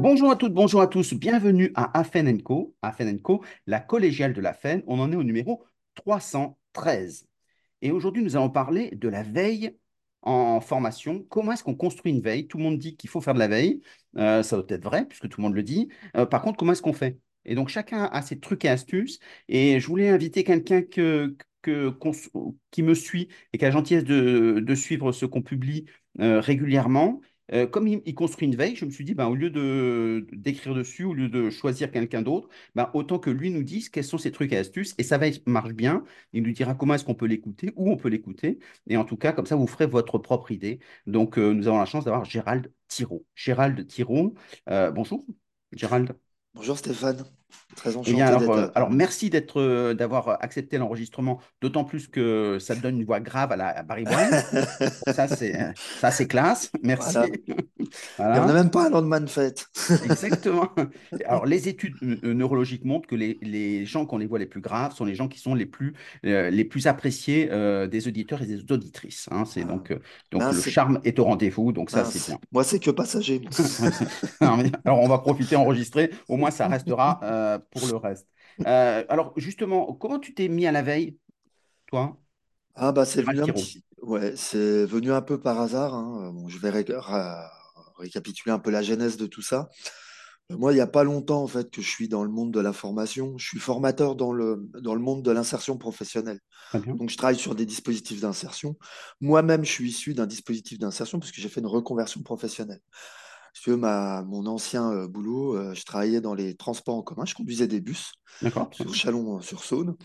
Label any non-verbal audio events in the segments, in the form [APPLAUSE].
Bonjour à toutes, bonjour à tous, bienvenue à Afen Co. Afen Co, la collégiale de la FEN. On en est au numéro 313. Et aujourd'hui, nous allons parler de la veille en formation. Comment est-ce qu'on construit une veille? Tout le monde dit qu'il faut faire de la veille. Euh, ça doit être vrai, puisque tout le monde le dit. Euh, par contre, comment est-ce qu'on fait? Et donc, chacun a ses trucs et astuces. Et je voulais inviter quelqu'un que, que, qui me suit et qui a la gentillesse de, de suivre ce qu'on publie euh, régulièrement. Euh, comme il, construit une veille, je me suis dit, ben, au lieu de d'écrire dessus, au lieu de choisir quelqu'un d'autre, ben, autant que lui nous dise quels sont ses trucs et astuces. Et sa veille marche bien. Il nous dira comment est-ce qu'on peut l'écouter, où on peut l'écouter. Et en tout cas, comme ça, vous ferez votre propre idée. Donc, euh, nous avons la chance d'avoir Gérald Thiraud. Gérald Thiraud, euh, bonjour, Gérald. Bonjour Stéphane. Très Eh enchanté bien, alors, d'être euh, alors merci d'être, euh, d'avoir accepté l'enregistrement, d'autant plus que ça donne une voix grave à la à Barry White. [LAUGHS] Ça, c'est, euh, ça, c'est classe. Merci. Voilà. [LAUGHS] On n'a même pas un lendemain de fête. [LAUGHS] Exactement. Alors, les études neurologiques montrent que les, les gens qu'on les voit les plus graves sont les gens qui sont les plus, euh, les plus appréciés des auditeurs et des auditrices. hein. C'est Ah, donc, donc le mince, charme est au rendez-vous, donc ça, c'est bien. Moi, c'est que passager. Alors, on va profiter, enregistrer. Au moins, ça restera euh, pour le reste. Euh, alors, justement, comment tu t'es mis à la veille, toi, Ah bah c'est venu un petit, ouais, c'est venu un peu par hasard. hein. Bon, je vais ré- ra- récapituler un peu la genèse de tout ça. Euh, Moi, il n'y a pas longtemps en fait que je suis dans le monde de la formation. Je suis formateur dans le dans le monde de l'insertion professionnelle. Très bien. Donc, je travaille sur des dispositifs d'insertion. Moi-même, je suis issu d'un dispositif d'insertion parce que j'ai fait une reconversion professionnelle. Si tu veux, ma, mon ancien euh, boulot, euh, je travaillais dans les transports en commun, je conduisais des bus très sur. Chalon-sur-Saône.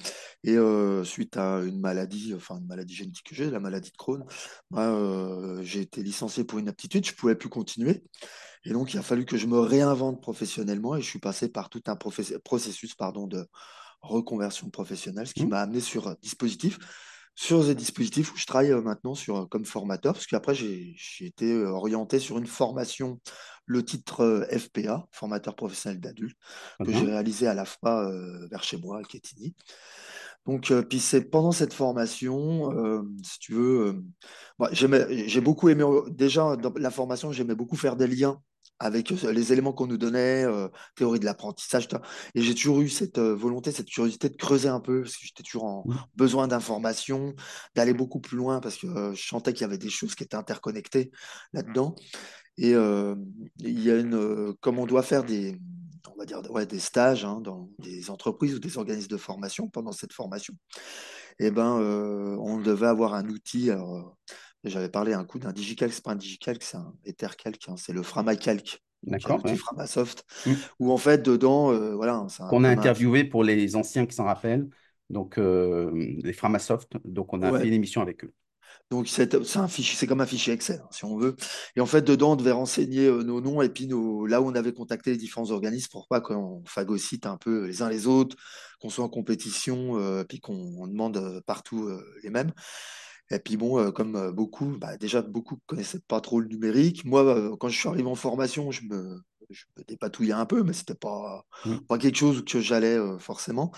Et euh, suite à une maladie, enfin une maladie génétique que j'ai, la maladie de Crohn, moi, euh, j'ai été licencié pour une aptitude, je ne pouvais plus continuer. Et donc, il a fallu que je me réinvente professionnellement et je suis passé par tout un processus pardon, de reconversion professionnelle, ce qui Hum, m'a amené sur un dispositif, sur des dispositifs où je travaille euh, maintenant sur, euh, comme formateur, parce qu'après, j'ai été euh, orienté sur une formation, le titre FPA, formateur professionnel d'adultes, que j'ai bien. réalisé à l'AFPA euh, vers chez moi, à Quetigny. Donc, euh, puis c'est pendant cette formation, euh, si tu veux, j'aimais- j'ai beaucoup aimé, déjà dans la formation, j'aimais beaucoup faire des liens avec les éléments qu'on nous donnait, euh, théorie de l'apprentissage, et j'ai toujours eu cette euh, volonté, cette curiosité de creuser un peu, parce que j'étais toujours en Hum, besoin d'informations, d'aller beaucoup plus loin, parce que euh, je sentais qu'il y avait des choses qui étaient interconnectées là-dedans. Et il y a une, comme on doit faire des, on va dire, ouais, des stages hein, dans des entreprises ou des organismes de formation pendant cette formation, eh ben, on devait avoir un outil. Alors, j'avais parlé un coup d'un Digicalc, c'est pas un Digicalc, c'est un Ethercalc, hein, c'est le Framacalc. A D'accord, ouais. Framasoft, Hum. où en fait, dedans, euh, voilà, un, Qu'on a interviewé pour les anciens qui s'en rappellent, donc euh, les Framasoft. Donc, on a fait une émission avec eux. Donc, c'est un fichier, c'est comme un fichier Excel, hein, si on veut. Et en fait, dedans, on devait renseigner euh, nos noms et puis nos, là où on avait contacté les différents organismes pour pas qu'on phagocyte un peu les uns les autres, qu'on soit en compétition, euh, puis qu'on demande euh, partout euh, les mêmes. Et puis bon, euh, comme euh, beaucoup, bah, déjà beaucoup ne connaissaient pas trop le numérique. Moi, euh, quand je suis arrivé en formation, je me, je me dépatouillais un peu, mais c'était pas, Hum, pas quelque chose que j'allais euh, forcément.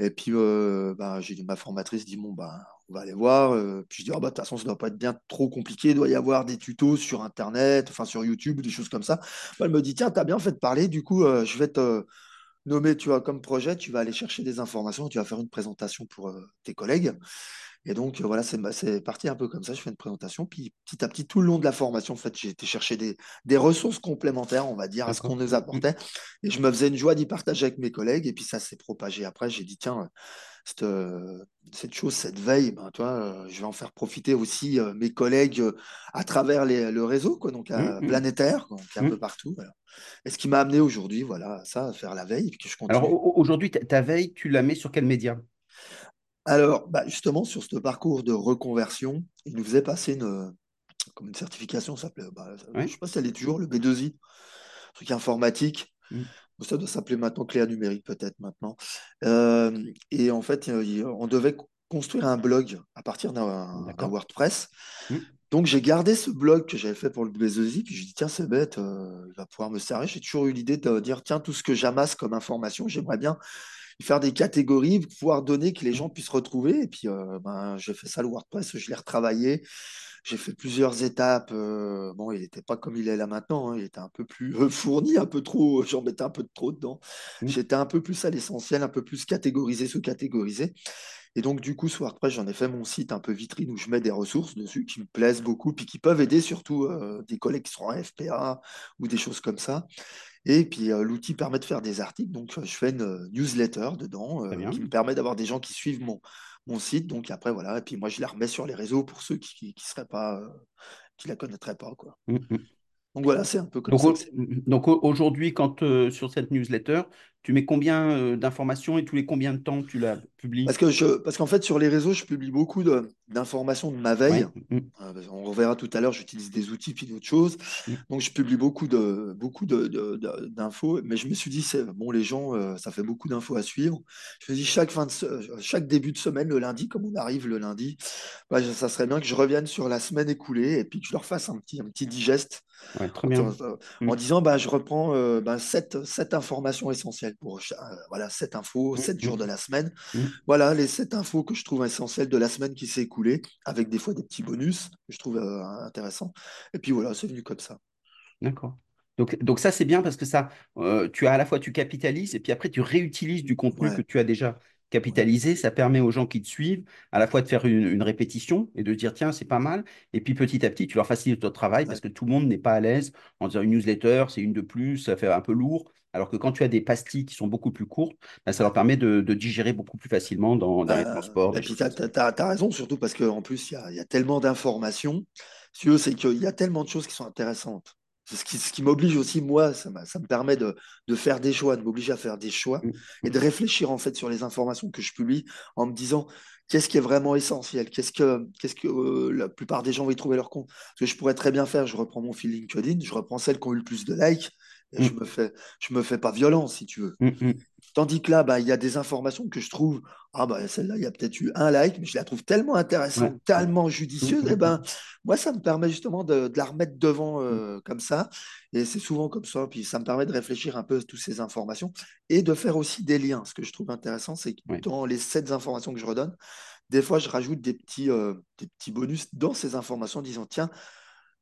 Et puis, euh, bah, j'ai ma formatrice dit, bon, bah, on va aller voir. Euh, puis je dis, ah, bah, de toute façon, ça ne doit pas être bien trop compliqué. Il doit y avoir des tutos sur Internet, enfin sur YouTube, des choses comme ça. Bah, elle me dit, tiens, tu as bien fait de parler. Du coup, je vais te nommer, tu vois, comme projet, tu vas aller chercher des informations, tu vas faire une présentation pour tes collègues. Et donc, voilà, c'est parti un peu comme ça. Je fais une présentation. Puis, petit à petit, tout le long de la formation, en fait, j'ai été chercher des, des ressources complémentaires, on va dire, à ce qu'on nous Hum, apportait. Et je me faisais une joie d'y partager avec mes collègues. Et puis, ça s'est propagé. Après, j'ai dit, tiens, cette, cette chose, cette veille, ben, toi, euh, je vais en faire profiter aussi euh, mes collègues euh, à travers les- le réseau, quoi, donc à hum, planétaire, donc un peu partout. voilà. Et ce qui m'a amené aujourd'hui, voilà, à ça, à faire la veille, puis que je Alors, continue. au- aujourd'hui, ta veille, tu la mets sur quel média? Alors, bah, justement, sur ce parcours de reconversion, il nous faisait passer une, comme une certification, ça s'appelait, bah, je ne sais pas si elle est toujours, le B2I, truc informatique. Hum, Ça doit s'appeler maintenant Cléa numérique, peut-être maintenant. Euh, et en fait, euh, on devait co- construire un blog à partir d'un. WordPress. Hum, Donc, j'ai gardé ce blog que j'avais fait pour le B2I, puis je dis, tiens, c'est bête, euh, il va pouvoir me servir. J'ai toujours eu l'idée de dire, tiens, tout ce que j'amasse comme information, j'aimerais bien faire des catégories, pouvoir donner que les hum, gens puissent retrouver. Et puis, euh, ben, j'ai fait ça le WordPress, je l'ai retravaillé. j'ai fait plusieurs étapes. euh, bon, il n'était pas comme il est là maintenant. hein, il était un peu plus euh, fourni, un peu trop. J'en mettais un peu de trop dedans. Mm, J'étais un peu plus à l'essentiel, un peu plus catégorisé, sous-catégorisé. Et donc, du coup, sur WordPress, j'en ai fait mon site un peu vitrine où je mets des ressources dessus qui me plaisent beaucoup, puis qui peuvent aider surtout euh, des collègues qui sont en FPA ou des choses comme ça. Et puis, euh, l'outil permet de faire des articles. Donc, je fais une newsletter dedans euh, qui me permet d'avoir des gens qui suivent mon, mon site. Donc, après, voilà. Et puis, moi, je la remets sur les réseaux pour ceux qui qui, seraient pas, euh, qui la connaîtraient pas, quoi. Mm, mm. Donc, voilà, c'est un peu comme Donc, ça c'est. donc au- aujourd'hui, quand sur cette newsletter, tu mets combien euh, d'informations et tous les combien de temps tu la publies? Parce que je, parce qu'en fait, sur les réseaux, je publie beaucoup d'informations de ma veille. Ouais. Mm, Euh, on reverra tout à l'heure, j'utilise des outils puis d'autres choses. mm, Donc, je publie beaucoup de, beaucoup de, de- de- d'infos. Mais je me suis dit, c'est bon, les gens, euh, ça fait beaucoup d'infos à suivre. Je me dis, chaque, fin de, chaque début de semaine, le lundi, comme on arrive le lundi, bah, ça serait bien que je revienne sur la semaine écoulée et puis que je leur fasse un petit, un petit digeste ouais, très en, bien. en Mm, disant, bah, je reprends euh, bah, sept informations pour euh, voilà, sept infos, mm, sept jours de mm, la semaine. mm. Voilà les sept infos que je trouve essentielles de la semaine qui s'est écoulée, avec des fois des petits bonus que je trouve euh, intéressants. Et puis voilà, c'est venu comme ça. D'accord. Donc, donc ça, c'est bien parce que ça, euh, tu as à la fois, tu capitalises et puis après, tu réutilises du contenu que tu as déjà ouais, capitalisé. Ça permet aux gens qui te suivent à la fois de faire une, une répétition et de dire, tiens, c'est pas mal. Et puis petit à petit, tu leur facilites ton travail parce que tout le monde n'est pas à l'aise en disant une newsletter, c'est une de plus, ça fait un peu lourd. Alors que quand tu as des pastilles qui sont beaucoup plus courtes, ben, ça leur permet de, de digérer beaucoup plus facilement dans, dans les Bah, transports, et des puis tu as, raison, surtout parce qu'en plus, il y a, il y a tellement d'informations. Si tu veux, c'est qu'il y a tellement de choses qui sont intéressantes. C'est ce qui, ce qui m'oblige aussi, moi, ça, me permet de, de faire des choix, de m'obliger à faire des choix Mm, et de réfléchir en fait sur les informations que je publie en me disant qu'est-ce qui est vraiment essentiel, qu'est-ce que, qu'est-ce que euh, la plupart des gens vont y trouver leur compte. Parce que je pourrais très bien faire, je reprends mon fil LinkedIn, je reprends celles qui ont eu le plus de likes et je mm, me fais, je me fais pas violence, si tu veux. mm, mm. Tandis que là, bah, il y a des informations que je trouve, ah bah, celle-là, il y a peut-être eu un like, mais je la trouve tellement intéressante, ouais. tellement judicieuse, et mm, ben, [LAUGHS] moi, ça me permet justement de, de la remettre devant mm, euh, comme ça. Et c'est souvent comme ça. Puis ça me permet de réfléchir un peu à toutes ces informations et de faire aussi des liens. Ce que je trouve intéressant, c'est que. Ouais. dans les sept informations que je redonne, des fois, je rajoute des petits, euh, des petits bonus dans ces informations en disant, tiens,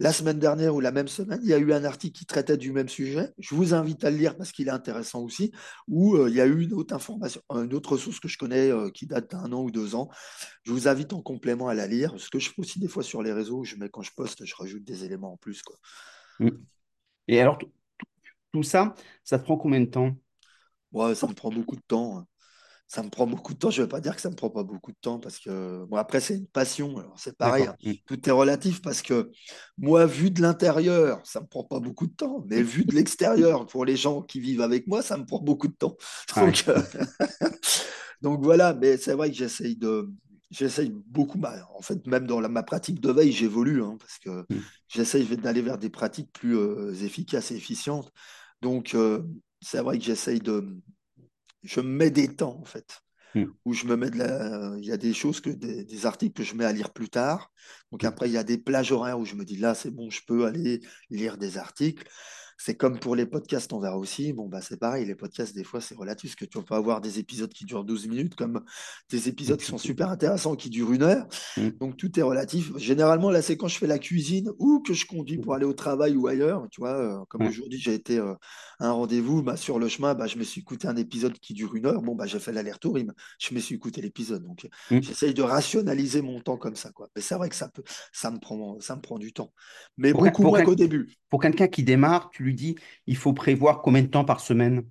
la semaine dernière ou la même semaine, il y a eu un article qui traitait du même sujet. Je vous invite à le lire parce qu'il est intéressant aussi. Ou euh, il y a eu une autre information, une autre ressource que je connais euh, qui date d'un an ou deux ans. Je vous invite en complément à la lire. Ce que je fais aussi des fois sur les réseaux, je mets quand je poste, je rajoute des éléments en plus. Quoi. Mm. Et alors, tout ça, ça te prend combien de temps? Ouais, ça me prend beaucoup de temps. Ça me prend beaucoup de temps. Je ne vais pas dire que ça ne me prend pas beaucoup de temps parce que, bon, après, c'est une passion. Alors, c'est pareil. Hein. Mm. Tout est relatif parce que moi, vu de l'intérieur, ça ne me prend pas beaucoup de temps. Mais vu de l'extérieur, pour les gens qui vivent avec moi, ça me prend beaucoup de temps. [LAUGHS] Ouais. Euh, [LAUGHS] donc voilà. Mais c'est vrai que j'essaye de. J'essaye beaucoup, bah, en fait, même dans la- ma pratique de veille, j'évolue, hein, parce que Mm. j'essaye d'aller vers des pratiques plus euh, efficaces et efficientes. Donc, euh, c'est vrai que j'essaye de, je me mets des temps, en fait, Mm. où je me mets de la... Il y a des choses, que des, des articles que je mets à lire plus tard. Donc Mm. après, il y a des plages horaires où je me dis, là, c'est bon, je peux aller lire des articles. C'est comme pour les podcasts, on verra aussi. Bon, bah, c'est pareil, les podcasts, des fois, c'est relatif, parce que tu peux avoir des épisodes qui durent 12 minutes, comme des épisodes qui sont super intéressants, qui durent une heure. Mm. Donc tout est relatif. Généralement, là, c'est quand je fais la cuisine ou que je conduis pour aller au travail ou ailleurs. Tu vois, euh, comme aujourd'hui, j'ai été euh, à un rendez-vous. Bah, sur le chemin, bah, je me suis écouté un épisode qui dure une heure. Bon, bah, j'ai fait l'aller-retour. Je me suis écouté l'épisode. Donc, Mm. j'essaye de rationaliser mon temps comme ça. Quoi. Mais c'est vrai que ça, peut, ça, me prend, ça me prend du temps. Mais Pour, beaucoup moins qu'au début. pour quelqu'un qui démarre, tu lui dis, il faut prévoir combien de temps par semaine?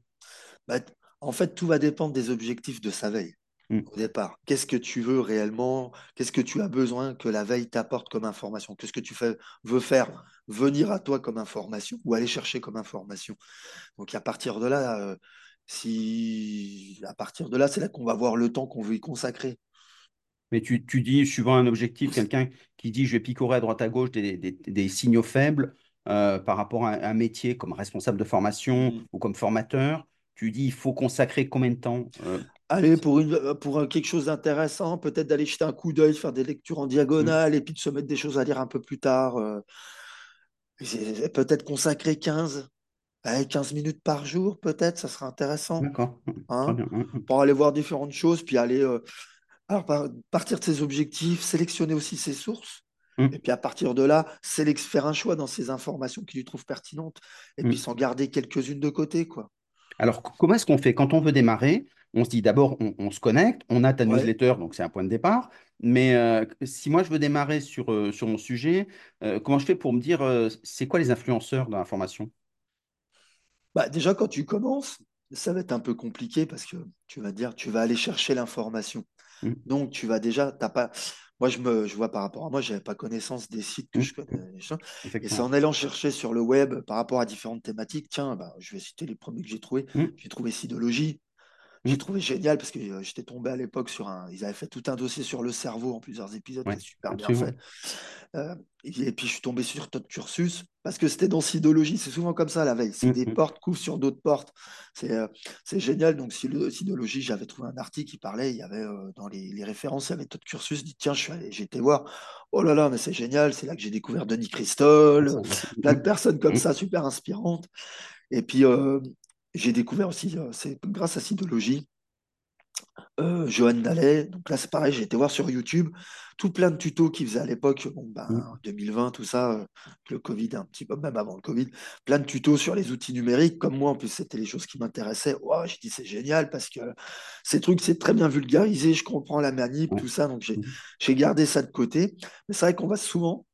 Bah, en fait, tout va dépendre des objectifs de sa veille. Mm. Au départ, qu'est-ce que tu veux réellement? Qu'est-ce que tu as besoin que la veille t'apporte comme information? Qu'est-ce que tu fais, veux faire venir à toi comme information ou aller chercher comme information? Donc, à partir de là, euh, si, à partir de là, c'est là qu'on va voir le temps qu'on veut y consacrer. Mais tu, tu dis, suivant un objectif, quelqu'un qui dit, je vais picorer à droite à gauche des, des- des signaux faibles euh, par rapport à un métier comme responsable de formation Mm. ou comme formateur, tu dis, il faut consacrer combien de temps? Euh, Allez, pour, une, pour un- quelque chose d'intéressant, peut-être d'aller jeter un coup d'œil, faire des lectures en mm. diagonale et puis de se mettre des choses à lire un peu plus tard. euh, peut-être consacrer 15, allez, 15 minutes par jour, peut-être, ça sera intéressant. D'accord. Mm. Très Hein, bien. Mm, mm. pour aller voir différentes choses, puis aller euh, alors, par- partir de ses objectifs, sélectionner aussi ses sources. Mm, Et puis à partir de là, c'est faire un choix dans ces informations qu'il lui trouve pertinentes et puis mm. s'en garder quelques-unes de côté, quoi. Alors, comment est-ce qu'on fait? Quand on veut démarrer, on se dit d'abord, on, on se connecte, on a ta Ouais. newsletter, donc c'est un point de départ. Mais euh, si moi, je veux démarrer sur, euh, sur mon sujet, euh, comment je fais pour me dire, c'est quoi les influenceurs dans l'information? Bah, déjà, quand tu commences, ça va être un peu compliqué parce que tu vas dire, tu vas aller chercher l'information. Mm, Donc, tu vas déjà, t'as pas. Moi, je me, je vois par rapport à moi, j'avais pas connaissance des sites que mm, je connais. Et c'est en allant chercher sur le web par rapport à différentes thématiques. Tiens, bah, je vais citer les premiers que j'ai trouvés. Mm, J'ai trouvé Sidologie. J'ai trouvé génial parce que euh, j'étais tombé à l'époque sur un. Ils avaient fait tout un dossier sur le cerveau en plusieurs épisodes Ouais, super bien fait. Euh, et puis je suis tombé sur Top Cursus parce que c'était dans Sidologie. C'est souvent comme ça la veille. C'est Mm, des portes couvrent sur d'autres portes. C'est euh, génial. Donc Sido- Sidologie, j'avais trouvé un article qui parlait. Il y avait euh, dans les, les références, il y avait Top Cursus. Dis tiens, je suis allé- j'ai été voir. Oh là là, mais c'est génial. C'est là que j'ai découvert Denis Ah, Christol, ça, ouais. plein de personnes comme mm, ça, super inspirantes. Et puis euh, j'ai découvert aussi, euh, c'est grâce à Sidologie euh, Johan Dallet. Donc là, c'est pareil, j'ai été voir sur YouTube tout plein de tutos qu'il faisait à l'époque, bon, ben, mm. 2020, tout ça, euh, le Covid, un petit peu, même avant le Covid, plein de tutos sur les outils numériques. Comme moi, en plus, c'était les choses qui m'intéressaient. Wow, j'ai dit, c'est génial parce que ces trucs, c'est très bien vulgarisé, je comprends la manip, tout ça. Donc, j'ai Mm, j'ai gardé ça de côté. Mais c'est vrai qu'on va souvent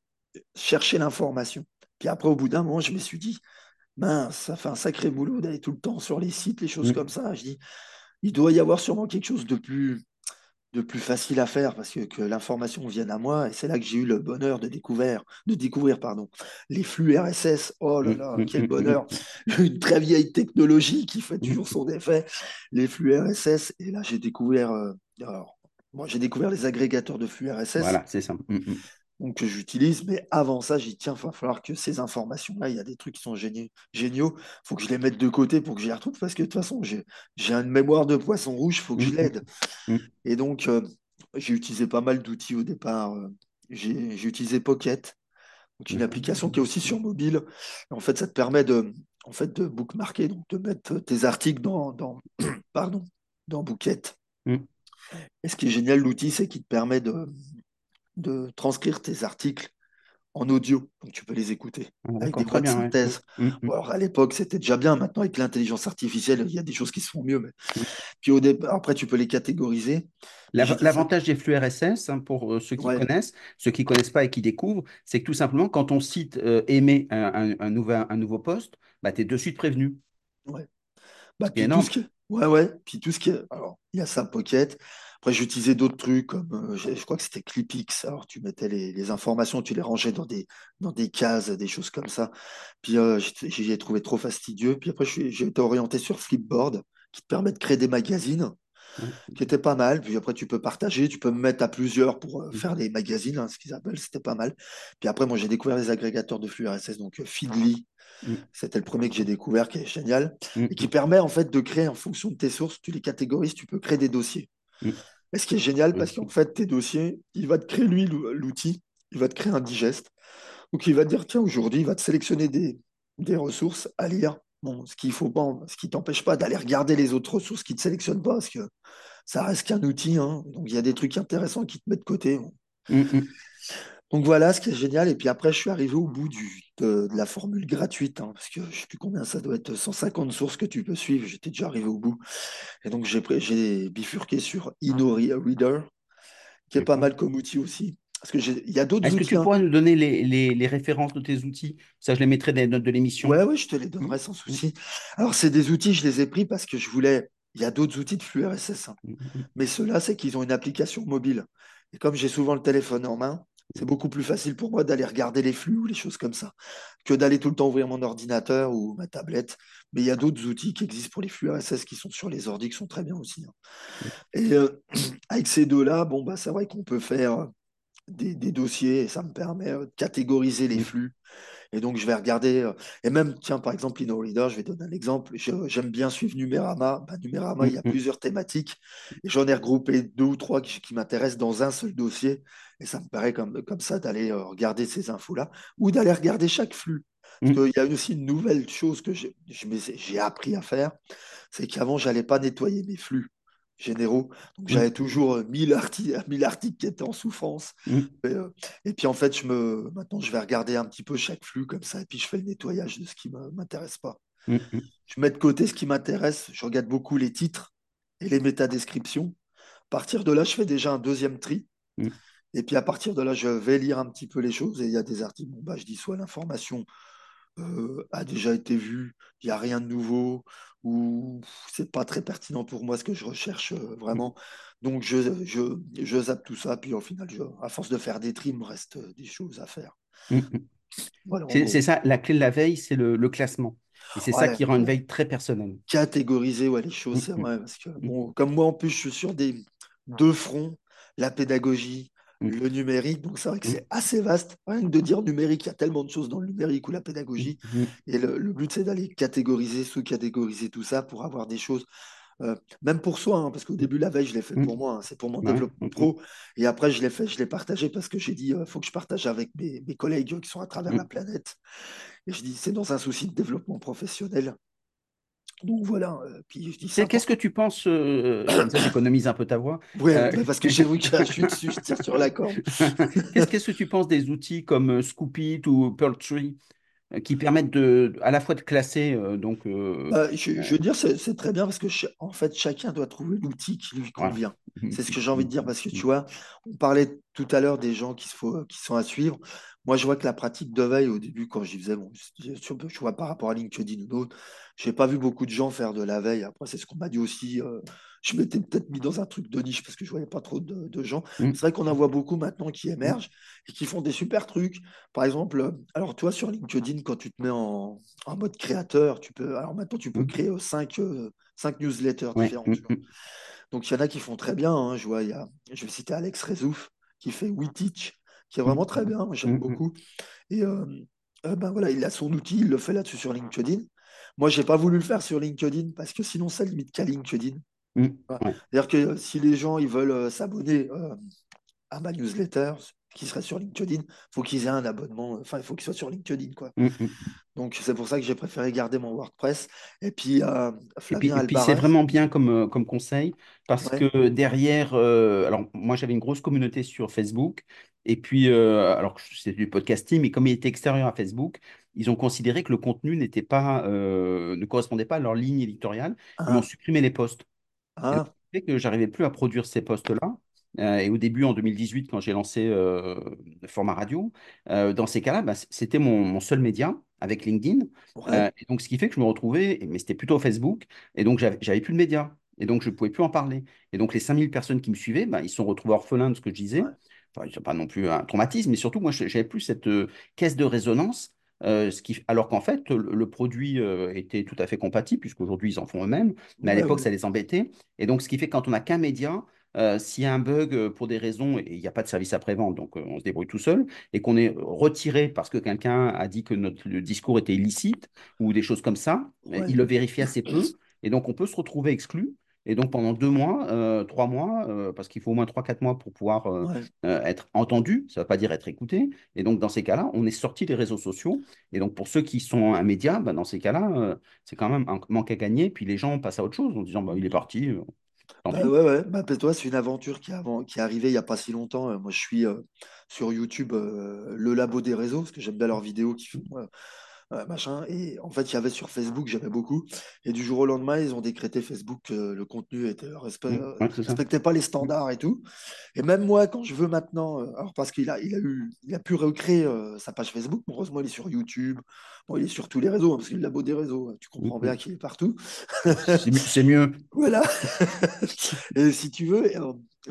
chercher l'information. Puis après, au bout d'un moment, je me suis dit, mince, ça fait un sacré boulot d'aller tout le temps sur les sites, les choses mm. comme ça. Je dis, il doit y avoir sûrement quelque chose de plus, de plus facile à faire parce que, que l'information vienne à moi. Et c'est là que j'ai eu le bonheur de découvrir, de découvrir pardon, les flux RSS. Oh là Mm, là, mm, quel bonheur! [LAUGHS] Une très vieille technologie qui fait toujours son effet, les flux RSS. Et là, j'ai découvert. euh, alors, moi, j'ai découvert les agrégateurs de flux RSS Voilà, c'est ça. Donc, que j'utilise, mais avant ça, j'ai dit, tiens, il va falloir que ces informations-là, il y a des trucs qui sont géniaux, géniaux, il faut que je les mette de côté pour que je les retrouve, parce que de toute façon, j'ai une mémoire de poisson rouge, il faut que je mm, l'aide. mm, Et donc, euh, j'ai utilisé pas mal d'outils au départ. euh, J'ai utilisé Pocket, donc une application qui est aussi sur mobile. En fait, ça te permet de, en fait, de bookmarker, donc de mettre tes articles dans, dans, [CLEARS THROAT] pardon, dans. Mm. Et ce qui est génial, l'outil, c'est qu'il te permet de, de transcrire tes articles en audio, donc tu peux les écouter Ah, avec des voix de ouais. synthèse. Mm, mm, Bon, alors à l'époque, c'était déjà bien. Maintenant, avec l'intelligence artificielle, il y a des choses qui se font mieux. Mais... mm. Puis au départ, après, tu peux les catégoriser. L'avantage des flux RSS, hein, pour euh, ceux qui Ouais, connaissent, ceux qui connaissent pas et qui découvrent, c'est que tout simplement, quand on site euh, émet un, un- un nouvel, un nouveau poste, bah, tu es de suite prévenu, ouais. Bah, puis tout ce qui. Ouais, ouais. Puis tout ce qui est... Alors, il y a ça, Pocket. Après, j'utilisais d'autres trucs comme, euh, je crois que c'était Clipix. Alors, tu mettais les, les informations, tu les rangeais dans des, dans des cases, des choses comme ça. Puis, euh, j'ai trouvé trop fastidieux. Puis après, j'ai été orienté sur Flipboard, qui te permet de créer des magazines, qui était pas mal. Puis après, tu peux partager, tu peux me mettre à plusieurs pour euh, Mm, faire des magazines, hein, ce qu'ils appellent, c'était pas mal. Puis après, moi, j'ai découvert les agrégateurs de flux RSS, donc Feedly. mm, C'était le premier que j'ai découvert, qui est génial, mm, et qui permet en fait de créer en fonction de tes sources, tu les catégorises, tu peux créer des dossiers. Mm. Et ce qui est génial, parce qu'en Magnifique. fait, tes dossiers, il va te créer lui l'ou- l'outil, il va te créer un digeste. Donc il va te dire, tiens, aujourd'hui, il va te sélectionner des, des ressources à lire. Bon, ce qu'il faut pas, ce qui t'empêche pas d'aller regarder les autres ressources qui ne te sélectionnent pas, parce que ça reste qu'un outil. hein. Donc il y a des trucs intéressants qui te mettent de côté. Mm, mm. Donc voilà ce qui est génial. Et puis après, je suis arrivé au bout du, de, de la formule gratuite, hein, parce que je ne sais plus combien ça doit être, 150 sources que tu peux suivre. J'étais déjà arrivé au bout. Et donc j'ai bifurqué sur InnoReader, qui est pas mal comme outil aussi. Parce que il y a d'autres Est-ce que tu hein. pourrais nous donner les, les- les références de tes outils? Ça, je les mettrai dans les notes de l'émission. Ouais, ouais, je te les donnerai sans souci. Alors, c'est des outils, je les ai pris parce que je voulais. Il y a d'autres outils de flux RSS, hein. mm, mm, mais ceux-là, c'est qu'ils ont une application mobile. Et comme j'ai souvent le téléphone en main, c'est beaucoup plus facile pour moi d'aller regarder les flux ou les choses comme ça que d'aller tout le temps ouvrir mon ordinateur ou ma tablette. Mais il y a d'autres outils qui existent pour les flux RSS qui sont sur les ordi qui sont très bien aussi. hein. Et euh, [CLEARS THROAT] avec ces deux-là, bon, bah, c'est vrai qu'on peut faire euh, des, des dossiers et ça me permet euh, de catégoriser les flux. Et donc, je vais regarder, euh, et même, tiens, par exemple, InnoReader, je vais donner un exemple. J'aime bien suivre Numérama. Bah, Numérama, il y a mm, plusieurs thématiques et j'en ai regroupé deux ou trois qui, qui m'intéressent dans un seul dossier. Et ça me paraît comme, comme ça d'aller euh, regarder ces infos-là ou d'aller regarder chaque flux. Parce mm. qu'il y a aussi une nouvelle chose que j'ai appris à faire, c'est qu'avant, je n'allais pas nettoyer mes flux. Généraux. Donc mm, j'avais toujours 1000 articles, 1000 articles qui étaient en souffrance. mm, Et, euh, et puis en fait, je me, maintenant, je vais regarder un petit peu chaque flux comme ça, et puis je fais le nettoyage de ce qui ne m'intéresse pas. mm, mm, Je mets de côté ce qui m'intéresse, je regarde beaucoup les titres et les métadescriptions. À partir de là, je fais déjà un deuxième tri. Et puis à partir de là, je vais lire un petit peu les choses. Et il y a des articles, bon, bah, je dis soit l'information euh, a déjà été vue, il n'y a rien de nouveau, ou c'est pas très pertinent pour moi ce que je recherche euh, vraiment. Donc je, je, je zappe tout ça. Puis au final, je, à force de faire des tris, il me reste euh, des choses à faire. [LAUGHS] Voilà, C'est ça, la clé de la veille, c'est le, le classement. Et c'est ça qui rend une veille très personnelle. catégoriser ouais, les choses, Mm, c'est mm, vrai. Parce que, mm, bon, comme moi, en plus, je suis sur des deux fronts, la pédagogie, le numérique. Donc, c'est vrai que mm, c'est assez vaste. Rien que de dire numérique, il y a tellement de choses dans le numérique ou la mm, pédagogie. mm, Et le, le but, c'est d'aller catégoriser, sous-catégoriser tout ça pour avoir des choses, euh, même pour soi, hein, parce qu'au début, la veille, je l'ai fait mm, pour moi, hein, c'est pour mon ouais, développement mm, mm, pro. Et après, je l'ai fait, je l'ai partagé parce que j'ai dit, il faut que je partage avec mes, mes collègues qui sont à travers la mm. planète. Et je dis, c'est dans un souci de développement professionnel. Donc voilà, euh, puis je Qu'est-ce que tu penses, euh, [COUGHS] ça j'économise un peu ta voix, Ouais, euh, bah, parce que chez vous, je suis dessus, je tire sur la corde. [LAUGHS] qu'est-ce que tu penses des outils comme euh, Scoopit ou Pearltree euh, qui permettent de, à la fois de classer, euh, donc, euh, Bah, je, je euh, veux dire, c'est très bien parce que en fait, chacun doit trouver l'outil qui lui convient. [LAUGHS] C'est ce que j'ai envie de dire parce que tu vois, on parlait tout à l'heure des gens qui, se faut, qui sont à suivre. Moi, je vois que la pratique de veille, au début, quand j'y faisais, bon, je, je- je vois par rapport à LinkedIn ou d'autres, j'ai pas vu beaucoup de gens faire de la veille. Après, c'est ce qu'on m'a dit aussi. Je m'étais peut-être mis dans un truc de niche parce que je voyais pas trop de, de gens. mm, C'est vrai qu'on en voit beaucoup maintenant qui émergent et qui font des super trucs. Par exemple, alors toi, sur LinkedIn, quand tu te mets en, en mode créateur, tu peux, alors maintenant, tu peux mm, créer cinq, euh, cinq newsletters ouais, différentes. mm, tu vois. mm, Donc, il y en a qui font très bien. hein. Je vois, y a, je vais citer Alex Rezouf qui fait WeTeach, qui est vraiment très bien. Moi, j'aime beaucoup. Et euh, euh, ben voilà, il a son outil, il le fait là-dessus sur LinkedIn. Moi, j'ai pas voulu le faire sur LinkedIn parce que sinon, ça limite qu'à LinkedIn. Mm, ouais, C'est-à-dire que euh, si les gens ils veulent euh, s'abonner euh, à ma newsletter qui serait sur LinkedIn, il faut qu'ils aient un abonnement, enfin, il faut qu'ils soient sur LinkedIn, quoi. mm, mm. Donc, c'est pour ça que j'ai préféré garder mon WordPress. Et puis, euh, Et puis, Flavien et puis c'est vraiment bien comme, comme conseil parce ouais, que derrière, euh, alors moi j'avais une grosse communauté sur Facebook et puis, euh, alors que c'est du podcasting, mais comme il était extérieur à Facebook, ils ont considéré que le contenu n'était pas, ne correspondait pas à leur ligne éditoriale. Ils m'ont un, supprimé les posts. Et qui fait que j'arrivais plus à produire ces postes-là. Euh, et au début, en 2018, quand j'ai lancé euh, le format radio, euh, dans ces cas-là, bah, c'était mon, mon seul média avec LinkedIn. ouais, et donc, ce qui fait que je me retrouvais, mais c'était plutôt Facebook, et donc j'avais j'avais plus de médias. Et donc, je ne pouvais plus en parler. Et donc, les 5000 personnes qui me suivaient, bah, ils se sont retrouvés orphelins de ce que je disais. ouais, Enfin, pas non plus un traumatisme, mais surtout, moi, je n'avais plus cette caisse de résonance. Euh, ce qui, alors qu'en fait, le, le produit euh, était tout à fait compatible, puisqu'aujourd'hui, ils en font eux-mêmes, mais à ouais, l'époque, ça les embêtait. Et donc, ce qui fait que quand on n'a qu'un média, euh, s'il y a un bug pour des raisons, et il n'y a pas de service après-vente, donc on se débrouille tout seul, et qu'on est retiré parce que quelqu'un a dit que notre le discours était illicite ou des choses comme ça, ouais. il le vérifie assez peu, [CLEARS THROAT] et donc on peut se retrouver exclu. Et donc pendant deux mois, euh, trois mois, euh, parce qu'il faut au moins trois, quatre mois pour pouvoir euh, ouais. être entendu, ça ne veut pas dire être écouté. Et donc dans ces cas-là, on est sorti des réseaux sociaux. Et donc pour ceux qui sont un média, bah, dans ces cas-là, c'est quand même un manque à gagner. Puis les gens passent à autre chose en disant bah, il est parti, Bah ouais, ouais. Bah, toi, c'est une aventure qui, est avant, qui est arrivée il n'y a pas si longtemps. Moi, je suis euh, sur YouTube, euh, le labo des réseaux, parce que j'aime bien leurs vidéos qui font euh, euh, machin. Et en fait, il y avait sur Facebook, j'aimais beaucoup. Et du jour au lendemain, ils ont décrété Facebook que le contenu était respect, Mm, euh, ouais, respectait pas les Mm, standards et tout. Et même moi, quand je veux maintenant, euh, alors parce qu'il a, il a eu, il a pu recréer euh, sa page Facebook. Heureusement, il est sur YouTube. Bon, il est sur tous les réseaux, hein, parce que le labo des réseaux, tu mm, comprends bien mm. qu'il est partout. C'est mieux. [LAUGHS] Voilà. [LAUGHS] Et si tu veux,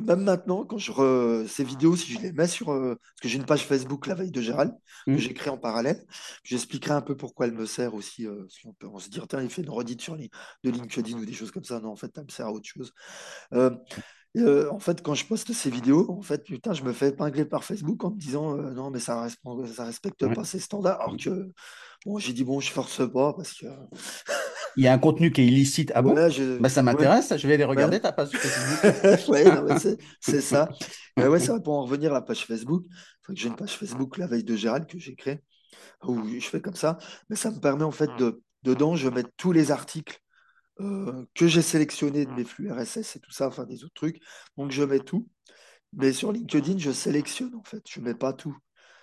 même maintenant, quand je re- ces vidéos, si je les mets sur. euh, parce que j'ai une page Facebook, La Veille de Gérald, que Mm, j'ai créée en parallèle, j'expliquerai un peu pourquoi elle me sert aussi. euh, qu'on peut on se dire, tiens, il fait une redite sur les, de LinkedIn ou des choses comme ça. Non, en fait, ça me sert à autre chose. Euh, euh, en fait, quand je poste ces vidéos, en fait, putain, je me fais épingler par Facebook en me disant, euh, non, mais ça respecte, ça respecte ouais. pas ces standards. Alors que, bon, j'ai dit, bon, je force pas parce que. Il y a un contenu qui est illicite. Ah bon? Voilà, je. Bah, ça Ouais. m'intéresse, je vais aller ouais. regarder ta page Facebook. ouais, c'est ça. [LAUGHS] Et ouais, ça va pour en revenir à la page Facebook. J'ai une page Facebook, la veille de Gérald, que j'ai créée, où je fais comme ça. Mais ça me permet en fait de, dedans, je mets tous les articles euh, que j'ai sélectionné de mes flux RSS et tout ça, enfin des autres trucs. Donc je mets tout. Mais sur LinkedIn, je sélectionne en fait, je ne mets pas tout.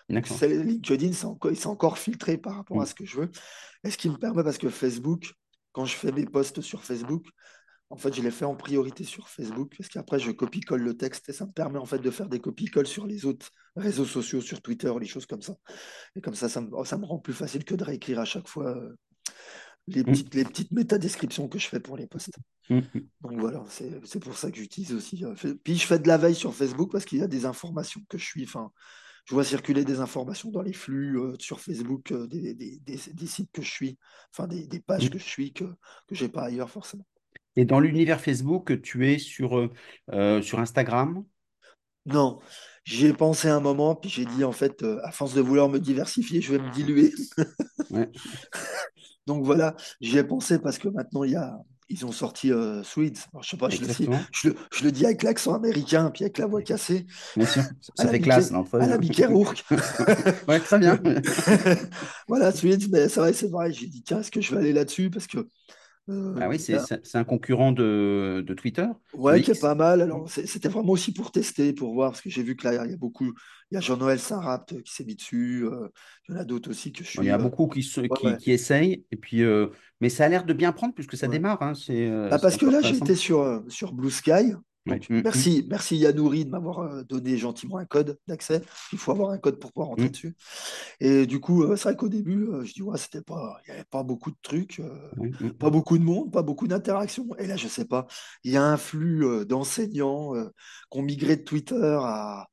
LinkedIn, c'est encore, encore filtré par rapport à Mm, ce que je veux. Et ce qui me permet, parce que Facebook, quand je fais mes posts sur Facebook, en fait, je les fais en priorité sur Facebook, parce qu'après, je copie-colle le texte et ça me permet en fait de faire des copie-colles sur les autres réseaux sociaux, sur Twitter, les choses comme ça. Et comme ça, ça me, ça me rend plus facile que de réécrire à chaque fois euh, les mm, petites, les petites métadescriptions que je fais pour les posts. mm. Donc voilà, c'est pour ça que j'utilise aussi. euh, Puis je fais de la veille sur Facebook parce qu'il y a des informations que je suis. Enfin, je vois circuler des informations dans les flux euh, sur Facebook, euh, des, des- des- des sites que je suis, enfin des, pages que je suis que, que j'ai pas ailleurs forcément. Et dans l'univers Facebook, tu es sur, euh, sur Instagram? Non, j'y ai pensé un moment, puis j'ai dit en fait, à force de vouloir me diversifier, je vais me diluer. Ouais, [LAUGHS] Donc voilà, j'y ai pensé parce que maintenant il y a, ils ont sorti euh, Swedes. Je sais pas, je le, dis- exactement. je, le, je le dis avec l'accent américain, puis avec la voix cassée, Bien sûr, [LAUGHS] ça fait classe, non? À la bien. Mickey Rourke. Ouais, très bien. voilà, Swedes, mais c'est vrai, c'est vrai. J'ai dit, tiens, est-ce que je vais aller là-dessus? Parce que Euh, oui, il y c'est un concurrent de, de Twitter, ouais, qui est pas mal. Alors, c'était vraiment aussi pour tester, pour voir, parce que j'ai vu que là, il y a beaucoup. Il y a Jean-Noël Saint-Rapt qui s'est mis dessus. euh, il y en a d'autres aussi que je Bon, il y suis. a euh, beaucoup qui, se- ouais, qui, ouais, qui essayent, et puis, euh, mais ça a l'air de bien prendre puisque ça ouais. démarre, hein, c'est euh, Bah, c'est parce que là, été sur, euh, sur Blue Sky. Ouais. Donc, Mm, mm, merci, merci Yanouri de m'avoir euh, donné gentiment un code d'accès. Il faut avoir un code pour pouvoir rentrer mm, dessus. Et du coup, euh, c'est vrai qu'au début, euh, je dis, ouais, c'était pas, il n'y avait pas beaucoup de trucs, mm, pas mm. beaucoup de monde, pas beaucoup d'interactions. Et là, je sais pas, il y a un flux d'enseignants euh, qui ont migré de Twitter à.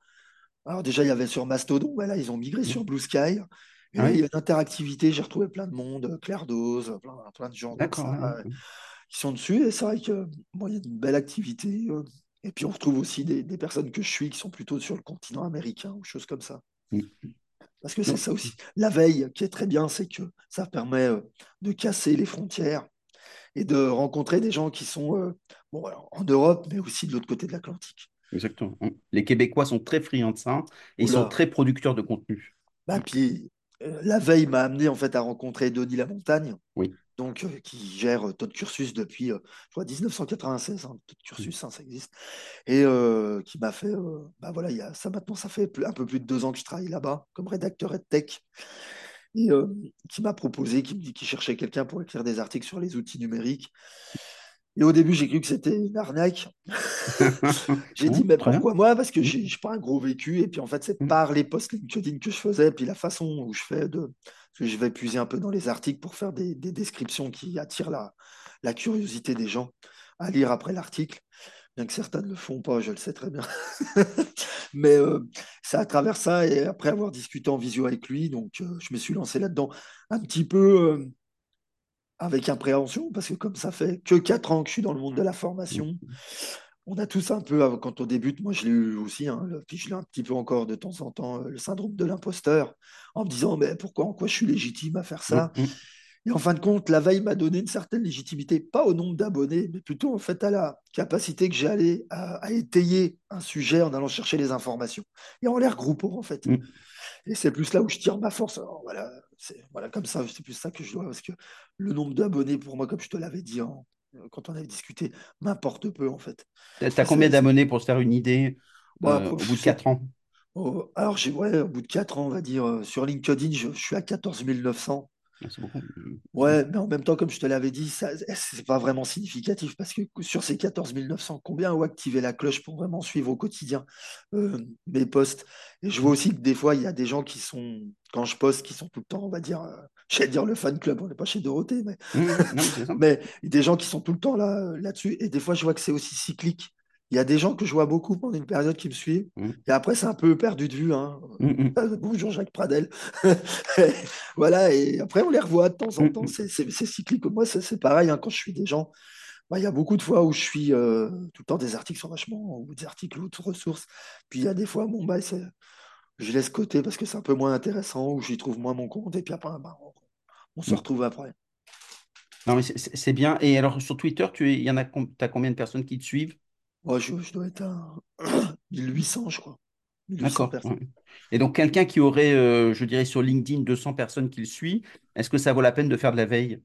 Alors, déjà, il y avait sur Mastodon, mais là, ils ont migré mm. sur Blue Sky. Et là, il y a une interactivité, j'ai retrouvé plein de monde, Claire Dose, plein, plein de gens d'accord. Qui sont dessus. Et c'est vrai que bon, il y a une belle activité. euh, et puis, on retrouve aussi des, des personnes que je suis qui sont plutôt sur le continent américain ou choses comme ça. Mm. Parce que c'est Non, ça aussi. La veille, qui est très bien, c'est que ça permet euh, de casser les frontières et de rencontrer des gens qui sont euh, bon, alors, en Europe, mais aussi de l'autre côté de l'Atlantique. exactement. Mm. Les Québécois sont très friands de ça et ils sont très producteurs de contenu. Bah, Mm. puis, euh, la veille m'a amené en fait à rencontrer Denis Lamontagne, Oui. Donc, euh, qui gère euh, Todd Cursus depuis euh, je crois 1996. Hein, Todd Mm. Cursus, hein, ça existe. Et euh, qui m'a fait, euh, bah voilà, il y a, ça maintenant, ça fait un peu plus de deux ans que je travaille là-bas comme rédacteur tech. Et euh, qui m'a proposé, qui me dit qu'il cherchait quelqu'un pour écrire des articles sur les outils numériques. Et au début, j'ai cru que c'était une arnaque. [LAUGHS] J'ai dit, mais pourquoi moi? Parce que Mm. j'ai j'ai pas un gros vécu. Et puis, en fait, c'est Mm. par les posts LinkedIn que je faisais, puis la façon où je fais de. Je vais puiser un peu dans les articles pour faire des, des descriptions qui attirent la, curiosité des gens à lire après l'article. Bien que certains ne le font pas, je le sais très bien. [LAUGHS] Mais euh, c'est à travers ça, et après avoir discuté en visio avec lui, donc euh, je me suis lancé là-dedans un petit peu euh, avec impréhension, parce que comme ça fait que quatre ans que je suis dans le monde de la formation, Mm. On a tous un peu, quand on débute, moi je l'ai eu aussi, hein, le- puis je l'ai un petit peu encore de temps en temps, euh, le syndrome de l'imposteur, en me disant, mais pourquoi, en quoi je suis légitime à faire Mm. ça? Mm. Et en fin de compte, la veille m'a donné une certaine légitimité, pas au nombre d'abonnés, mais plutôt en fait à la capacité que j'ai allé à, à étayer un sujet en allant chercher les informations et en les regroupant en fait. Mm. Et c'est plus là où je tire ma force. Alors, voilà, c'est voilà, comme ça, c'est plus ça que je dois, parce que le nombre d'abonnés, pour moi, comme je te l'avais dit en- quand on avait discuté, m'importe peu en fait. T'as combien d'abonnés pour se faire une idée bon, euh, au bout de c'est- 4 ans? oh, alors, j'ai, ouais, au bout de 4 ans, on va dire, euh, sur LinkedIn, je, je suis à 14 900. Ah, beaucoup. Ouais, mais en même temps, comme je te l'avais dit, ça, c'est pas vraiment significatif parce que sur ces 14 900, combien ont activé la cloche pour vraiment suivre au quotidien euh, mes posts? Et je vois aussi que des fois, il y a des gens qui sont, quand je poste, qui sont tout le temps, on va dire, j'allais dire le fan club, on n'est pas chez Dorothée, mais. Non, mais [LAUGHS] des gens qui sont tout le temps là, là-dessus. Et des fois, je vois que c'est aussi cyclique. Il y a des gens que je vois beaucoup pendant une période qui me suivent. Mm. Et après, c'est un peu perdu de vue. Hein. Mm. Mm. Euh, [LAUGHS] Bonjour Jacques Pradel. [LAUGHS] voilà, et après on les revoit de temps en temps, c'est c'est- c'est cyclique. Moi, c'est c'est pareil, hein, quand je suis des gens, bah, il y a beaucoup de fois où je suis euh, tout le temps des articles sont vachement, ou des articles ou de ressources. Puis il y a des fois, bon, bah, c'est- je laisse côté parce que c'est un peu moins intéressant, ou j'y trouve moins mon compte, et puis après, bah, on, se retrouve après. Non, mais c'est bien. Et alors, sur Twitter, tu es, il y en a, t'as combien de personnes qui te suivent? Moi, je, je dois être à 1800, [CLEARS THROAT] je crois. 1800 D'accord. personnes. ouais. Et donc, quelqu'un qui aurait, euh, je dirais, sur LinkedIn 200 personnes qui le suivent, est-ce que ça vaut la peine de faire de la veille?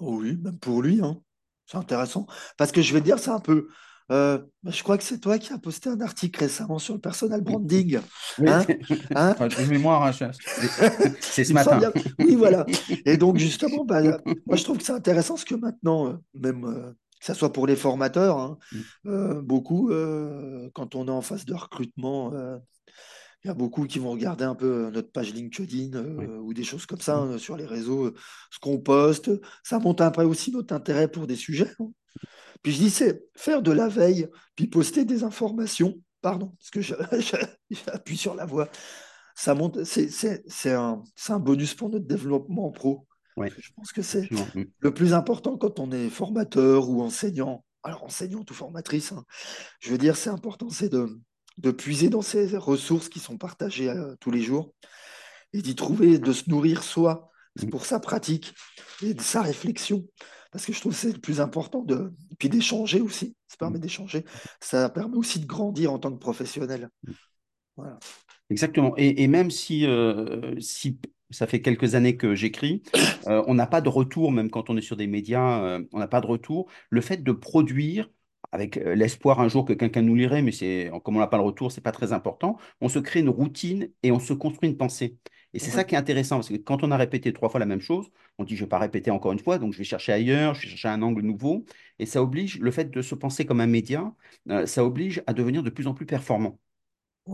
Oh oui, même pour lui, hein. C'est intéressant. Parce que je vais te dire, c'est un peu. Euh, bah, je crois que c'est toi qui as posté un article récemment sur le personal branding. Oui, Hein? [LAUGHS] Hein? enfin, mémoire, hein, je- c'est c'est ce matin. bien. Oui, voilà. [LAUGHS] Et donc, justement, bah, moi, je trouve que c'est intéressant parce que maintenant, euh, même euh, que ça soit pour les formateurs, hein, euh, beaucoup, quand on est en phase de recrutement, il y a beaucoup qui vont regarder un peu notre page LinkedIn Oui. euh, ou des choses comme ça hein, sur les réseaux, euh, ce qu'on poste. Ça monte un peu aussi notre intérêt pour des sujets. hein. Puis je dis, c'est faire de la veille, puis poster des informations. Pardon, parce que j'appuie [LAUGHS] sur la voix. Ça monte, c'est un, bonus pour notre développement pro. Oui, Je pense que c'est. Mm. le plus important quand on est formateur ou enseignant. Alors, enseignante ou formatrice, hein, je veux dire, c'est important, c'est de, de puiser dans ces ressources qui sont partagées euh, tous les jours et d'y trouver, de se nourrir soi Mm. pour sa pratique et de sa réflexion. Parce que je trouve que c'est le plus important de, et puis d'échanger aussi. Ça Mm. permet d'échanger. Ça permet aussi de grandir en tant que professionnel. Voilà. Exactement. Et, et même si, euh, si ça fait quelques années que j'écris, euh, on n'a pas de retour, même quand on est sur des médias, euh, on n'a pas de retour. Le fait de produire, avec euh, l'espoir un jour que quelqu'un nous lirait, mais c'est, comme on n'a pas le retour, c'est pas très important, on se crée une routine et on se construit une pensée. Et c'est ça qui est intéressant, parce que quand on a répété trois fois la même chose, on dit je ne vais pas répéter encore une fois, donc je vais chercher ailleurs, je vais chercher un angle nouveau. Et ça oblige, le fait de se penser comme un média, euh, ça oblige à devenir de plus en plus performant.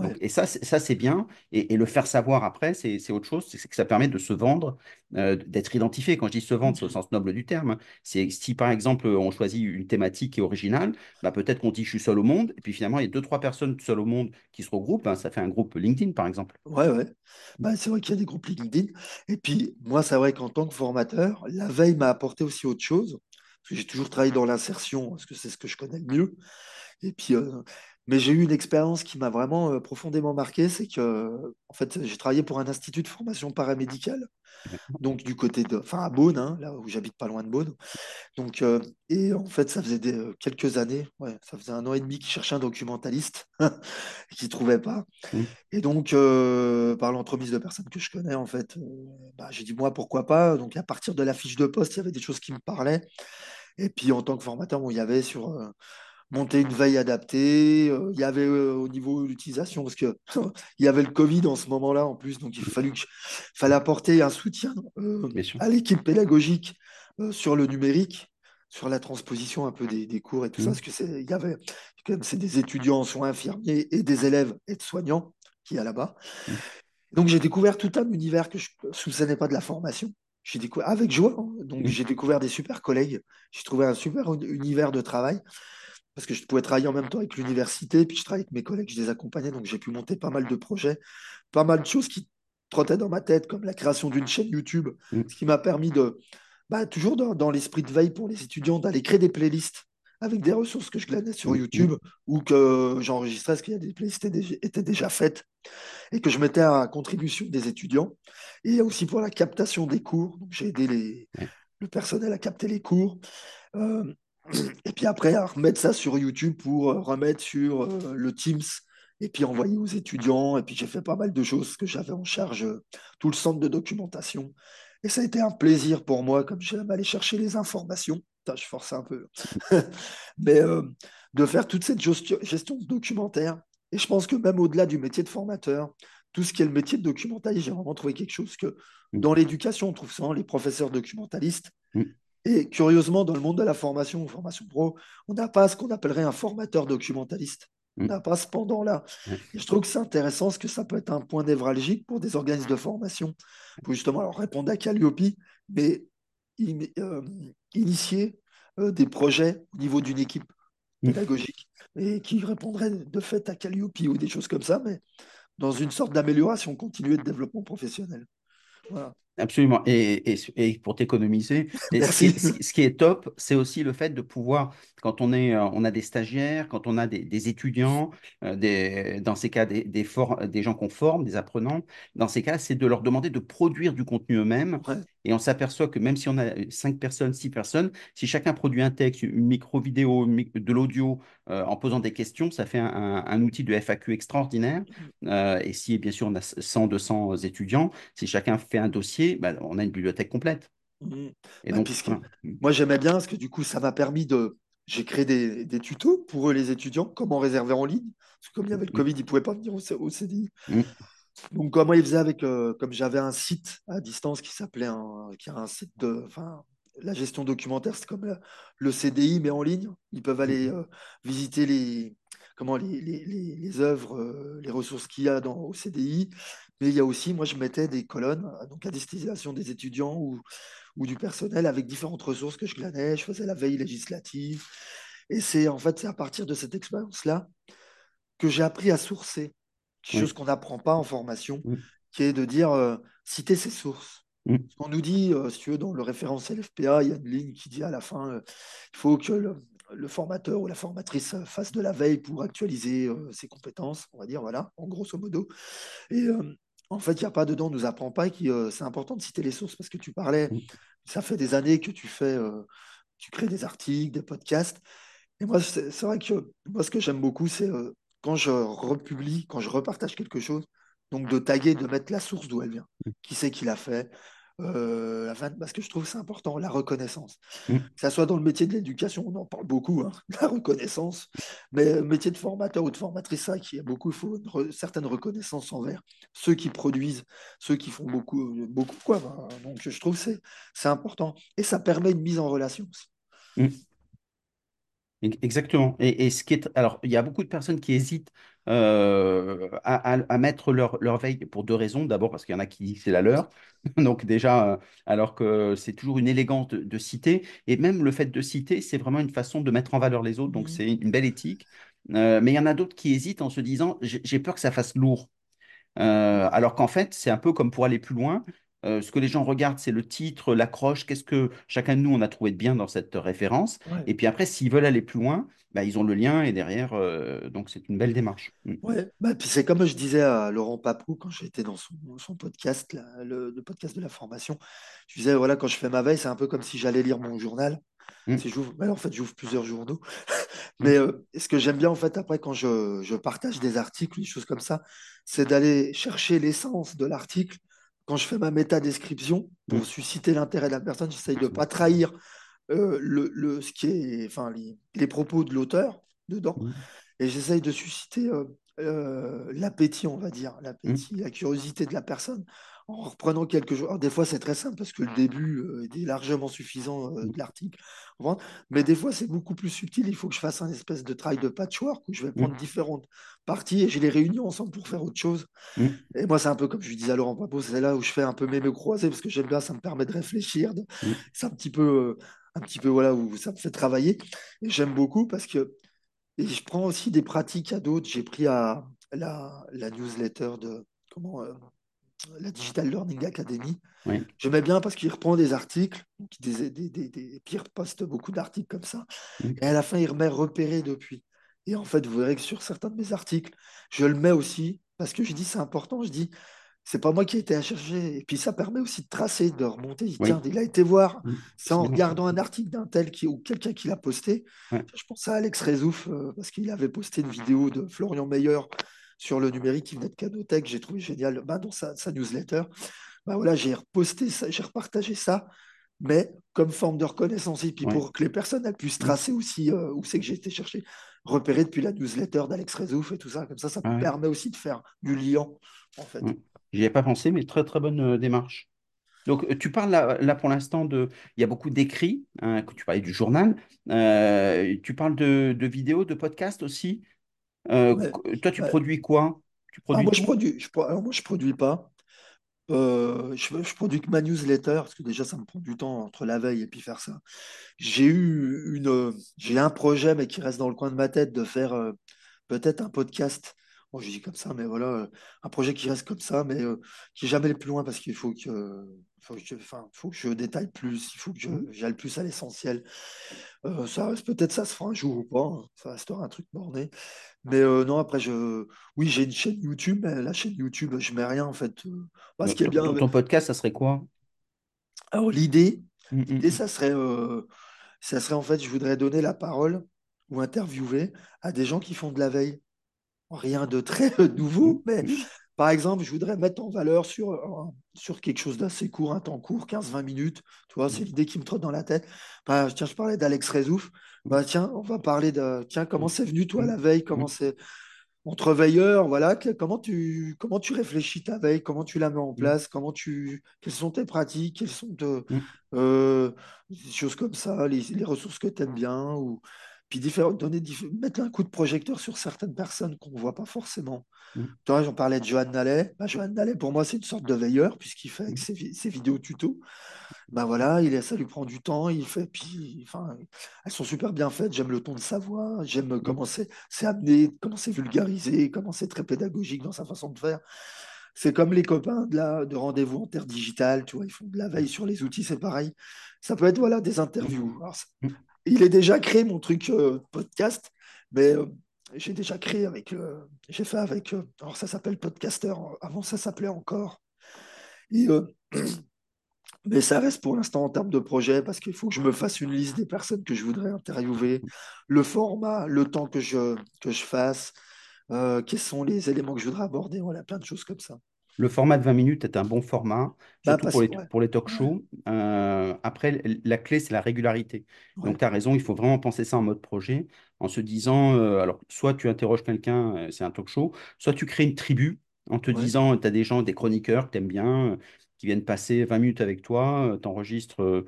Donc, et ça, c'est- ça c'est bien. Et, et le faire savoir après, c'est c'est autre chose. C'est que ça permet de se vendre, euh, d'être identifié. Quand je dis se vendre, c'est au sens noble du terme. hein. C'est si par exemple on choisit une thématique qui est originale, bah, peut-être qu'on dit je suis seul au monde. Et puis finalement, il y a deux, trois personnes seules au monde qui se regroupent. hein. Ça fait un groupe LinkedIn, par exemple. Ouais, ouais. Bah, c'est vrai qu'il y a des groupes LinkedIn. Et puis, moi, c'est vrai qu'en tant que formateur, la veille m'a apporté aussi autre chose. Parce que j'ai toujours travaillé dans l'insertion, parce que c'est ce que je connais le mieux. Et puis, euh, mais j'ai eu une expérience qui m'a vraiment euh, profondément marqué. C'est que, en fait, j'ai travaillé pour un institut de formation paramédicale. Donc, du côté de, enfin, à Beaune, hein, là où j'habite pas loin de Beaune. Donc, euh, et en fait, ça faisait des- euh, quelques années, ouais, ça faisait un an et demi qu'ils cherchaient un documentaliste et [LAUGHS] qu'ils ne trouvaient pas. Et donc, euh, par l'entremise de personnes que je connais, en fait, bah, j'ai dit, moi, pourquoi pas? Donc, à partir de la fiche de poste, il y avait des choses qui me parlaient. Et puis, en tant que formateur, bon, il y avait sur monter une veille adaptée, euh, il y avait euh, au niveau de l'utilisation, parce que [LAUGHS] il y avait le Covid en ce moment-là, en plus. Donc, il fallu fallait apporter un soutien euh, à l'équipe pédagogique sur le numérique sur la transposition un peu des, des cours et tout ça, Mm. parce que c'est, il y avait, quand même, c'est des étudiants, soins infirmiers et des élèves aides-soignants qui y a là-bas. Mm. Donc j'ai découvert tout un univers que je ne soupçonnais pas de la formation. J'ai découvert avec joie. hein. Donc Mm. j'ai découvert des super collègues. J'ai trouvé un super uni- univers de travail parce que je pouvais travailler en même temps avec l'université, puis je travaillais avec mes collègues, je les accompagnais, donc j'ai pu monter pas mal de projets, pas mal de choses qui trottaient dans ma tête, comme la création d'une chaîne YouTube, Mm. ce qui m'a permis de, bah, toujours dans, dans l'esprit de veille pour les étudiants, d'aller créer des playlists avec des ressources que je glanais sur Mm. YouTube ou que j'enregistrais parce qu'il y a des playlists qui étaient déjà, faites et que je mettais à contribution des étudiants. Et aussi pour la captation des cours. J'ai aidé les, Ouais. le personnel à capter les cours. Euh, et puis après, à remettre ça sur YouTube pour euh, remettre sur euh, le Teams et puis envoyer aux étudiants. Et puis j'ai fait pas mal de choses que j'avais en charge, euh, tout le centre de documentation. Et ça a été un plaisir pour moi, comme j'aime aller chercher les informations. Putain, je force un peu. [LAUGHS] Mais de faire toute cette gestion documentaire. Et je pense que même au-delà du métier de formateur, tout ce qui est le métier de documentaliste, j'ai vraiment trouvé quelque chose que Mm. dans l'éducation, on trouve souvent les professeurs documentalistes. Mm. Et curieusement, dans le monde de la formation ou formation pro, on n'a pas ce qu'on appellerait un formateur documentaliste. On Mm. n'a pas ce pendant-là. Ouais. Et je trouve que c'est intéressant parce que ça peut être un point névralgique pour des organismes de formation, pour justement alors, répondre à Calliope, mais in- euh, initier euh, des projets au niveau d'une équipe Mm. pédagogique et qui répondraient de fait à Calliope ou des choses comme ça, mais dans une sorte d'amélioration continue et de développement professionnel. Voilà. Absolument. Et, et, et pour t'économiser, [LAUGHS] ce qui est, ce qui ce qui est top, c'est aussi le fait de pouvoir, quand on est, euh, on a des stagiaires, quand on a des, des étudiants, euh, des, dans ces cas, des, des, for- des gens qu'on forme, des apprenants, dans ces cas, c'est de leur demander de produire du contenu eux-mêmes. Ouais. Et on s'aperçoit que même si on a cinq personnes, six personnes, si chacun produit un texte, une micro-vidéo, de l'audio, euh, en posant des questions, ça fait un, un- un outil de FAQ extraordinaire. Euh, et si, bien sûr, on a 100, 200 étudiants, si chacun fait un dossier, bah, on a une bibliothèque complète. Mhm. Et Bah, donc, puisque. Mm. moi j'aimais bien parce que du coup ça m'a permis de. J'ai créé des, des tutos pour les étudiants, comment réserver en ligne. Parce que comme il y avait le Mm. Covid, ils ne pouvaient pas venir au, CDI. Donc faisaient avec, euh, comme j'avais un site à distance qui s'appelait un, qui a un site de, enfin, la gestion documentaire, c'est comme la- le CDI mais en ligne. Ils peuvent aller euh, visiter les, comment les, les, les, les œuvres, euh, les ressources qu'il y a dans, au CDI. Mais il y a aussi, moi je mettais des colonnes euh, donc à destination des étudiants ou, ou du personnel avec différentes ressources que je glanais. Je faisais la veille législative. Et c'est en fait c'est à partir de cette expérience-là que j'ai appris à sourcer, quelque chose Oui. qu'on n'apprend pas en formation, qui est de dire euh, citer ses sources. Mm. On nous dit, euh, si tu veux, dans le référentiel FPA, il y a une ligne qui dit à la fin, euh, il faut que le, le formateur ou la formatrice fasse de la veille pour actualiser ses compétences, on va dire, voilà, en grosso modo. Et en fait, il n'y a pas dedans, on ne nous apprend pas que euh, c'est important de citer les sources parce que tu parlais, ça fait des années que tu fais, tu crées des articles, des podcasts. Et moi, c'est vrai que moi, ce que j'aime beaucoup, c'est quand je republie, quand je repartage quelque chose, donc de taguer, de mettre la source d'où elle vient. Qui c'est qui l'a fait euh, la fin- Parce que je trouve que c'est important, la reconnaissance. Mm. Que ça soit dans le métier de l'éducation, on en parle beaucoup, hein, [LAUGHS] la reconnaissance, mais le métier de formateur ou de formatrice, ça, qui a beaucoup, il faut une re- certaine reconnaissance envers ceux qui produisent, ceux qui font beaucoup, euh, beaucoup quoi. ben, donc je trouve que c'est c'est important. Et ça permet une mise en relation aussi. Mm. Ex- Exactement. Et, et ce qui est, alors, il y a beaucoup de personnes qui hésitent euh, à, à- à mettre leur, leur veille pour deux raisons. D'abord, parce qu'il y en a qui disent que c'est la leur. [LAUGHS] Donc, déjà, euh, alors que c'est toujours une élégance de, de citer. Et même le fait de citer, c'est vraiment une façon de mettre en valeur les autres. Donc, Mhm. c'est une belle éthique. Euh, mais il y en a d'autres qui hésitent en se disant, j'ai j'ai peur que ça fasse lourd. Euh, alors qu'en fait, c'est un peu comme pour aller plus loin. Euh, ce que les gens regardent, c'est le titre, l'accroche, qu'est-ce que chacun de nous on a trouvé de bien dans cette référence. Ouais. Et puis après, s'ils veulent aller plus loin, bah, ils ont le lien et derrière, euh, donc c'est une belle démarche. Mm. Ouais, bah, puis c'est comme je disais à Laurent Papou quand j'étais dans son, son podcast, là, le, le podcast de la formation. Je disais, voilà, quand je fais ma veille, c'est un peu comme si j'allais lire mon journal. Mm. Si j'ouvre, bah, en fait, j'ouvre plusieurs journaux. [LAUGHS] Mm. Mais euh, ce que j'aime bien, en fait, après, quand je, je partage des articles, des choses comme ça, c'est d'aller chercher l'essence de l'article. Quand je fais ma métadescription, pour Mm. susciter l'intérêt de la personne, j'essaye de ne pas trahir euh, le, le- ce qui est, enfin, les, les propos de l'auteur dedans. Mm. Et j'essaye de susciter euh, euh, l'appétit, on va dire, Mm. l'appétit, la curiosité de la personne en reprenant quelques jours. Alors, des fois, c'est très simple parce que le début euh, est largement suffisant euh, Mm. de l'article. Mais des fois, c'est beaucoup plus subtil. Il faut que je fasse un espèce de travail de patchwork où je vais prendre Mm. différentes parties et je les réunis ensemble pour faire autre chose. Et moi, c'est un peu comme je disais à Laurent Pabo, c'est là où je fais un peu mes nœuds croisés parce que j'aime bien, ça me permet de réfléchir. de-. C'est un petit peu, euh, un petit peu voilà, où ça me fait travailler. Et j'aime beaucoup parce que et je prends aussi des pratiques à d'autres. J'ai pris à la, la newsletter de comment, euh, la Digital Learning Academy. Oui. J'aimais bien parce qu'il reprend des articles, des, des, des, puis il reposte beaucoup d'articles comme ça. Et à la fin, il remet repéré depuis. Et en fait, vous verrez que sur certains de mes articles, je le mets aussi parce que je dis c'est important. Je dis c'est pas moi qui ai été à chercher. Et puis ça permet aussi de tracer, de remonter. Oui. Tiens, il a été voir. Mm. C'est en regardant un article d'un tel qui, ou quelqu'un qui l'a posté. Je pense à Alex Rézouf euh, parce qu'il avait posté une vidéo de Florian Meyer sur le numérique qui venait de Canotech. J'ai trouvé génial bah, dans sa, sa newsletter. Bah, voilà, j'ai reposté ça, j'ai repartagé ça, mais comme forme de reconnaissance. Et puis Ouais. pour que les personnes elles puissent tracer aussi euh, où c'est que j'ai été chercher, repérer depuis la newsletter d'Alex Rézouf et tout ça. Comme ça, ça Ah ouais. permet aussi de faire du lien, en fait. J'y ai pas pensé, mais très très bonne euh, démarche. Donc, euh, tu parles là, là, pour l'instant de. Il y a beaucoup d'écrits, hein, que tu parlais du journal. Euh, tu parles de, de vidéos, de podcasts aussi. Euh, Ouais. toi, tu Ouais. produis quoi? Tu Ah, moi, je produis. Je, alors, moi, je produis pas. Euh, je, je produis que ma newsletter, parce que déjà, ça me prend du temps entre la veille et puis faire ça. J'ai eu une, j'ai un projet, mais qui reste dans le coin de ma tête, de faire euh, peut-être un podcast. Bon, je dis comme ça, mais voilà, un projet qui reste comme ça, mais qui n'est jamais allé plus loin parce qu'il faut que, faut que je, enfin, faut que je détaille plus, il faut que Mhm. j'aille plus à l'essentiel. Euh, ça peut-être ça se fera un jour ou pas, hein. ça restera un truc borné. Mais euh, non, après, je, oui, j'ai une chaîne YouTube, mais la chaîne YouTube, je mets rien en fait. Euh, bah, ce qui est bien ton- podcast, ça serait quoi? Alors, l'idée, Mm, mm, l'idée, mm. ça serait, euh, ça serait en fait, je voudrais donner la parole ou interviewer à des gens qui font de la veille. Rien de très nouveau, mais mm. Par exemple, je voudrais mettre en valeur sur, sur quelque chose d'assez court, un temps court, 15-20 minutes. Tu vois, c'est Mm, l'idée qui me trotte dans la tête. Bah, tiens, je parlais d'Alex Rezouf. mm, Bah, tiens, on va parler de. Tiens, comment mm, c'est venu, toi, la veille? mm, Comment c'est. Entre veilleurs, voilà, comment tu, comment tu réfléchis ta veille? Comment tu la mets en place? Comment tu, quelles sont tes pratiques? Quelles sont de, euh, des choses comme ça, les, les ressources que tu aimes bien? Ou, puis différentes, donner, mettre un coup de projecteur sur certaines personnes qu'on ne voit pas forcément. mm, Tu vois, j'en parlais de Johan Nallet. Bah, Johan Nallet, pour moi, c'est une sorte de veilleur, puisqu'il fait avec mm, ses, ses vidéos tuto. Bah voilà, il ça lui prend du temps, il fait, puis, enfin, elles sont super bien faites. J'aime le ton de sa voix, j'aime mm, comment c'est amené, comment c'est vulgarisé, comment c'est très pédagogique dans sa façon de faire. C'est comme les copains de, la, de rendez-vous interdigital, tu vois, ils font de la veille sur les outils, c'est pareil. Ça peut être, voilà, des interviews. Alors. Il est déjà créé, mon truc euh, podcast, mais euh, j'ai déjà créé avec, euh, j'ai fait avec, alors ça s'appelle Podcaster, avant ça s'appelait encore. [CLEARS THROAT] Mais ça reste pour l'instant en termes de projet parce qu'il faut que je me fasse une liste des personnes que je voudrais interviewer, le format, le temps que je, que je fasse, quels sont les éléments que je voudrais aborder, voilà, plein de choses comme ça. Le format de 20 minutes est un bon format, Bah, surtout pour les, ouais, pour les talk ouais, shows. Euh, après, la clé, c'est la régularité. Donc, tu as raison, il faut vraiment penser ça en mode projet, en se disant, euh, alors, soit tu interroges quelqu'un, euh, c'est un talk show, soit tu crées une tribu en te disant, tu as des gens, des chroniqueurs que tu aimes bien, qui viennent passer 20 minutes avec toi, tu enregistres,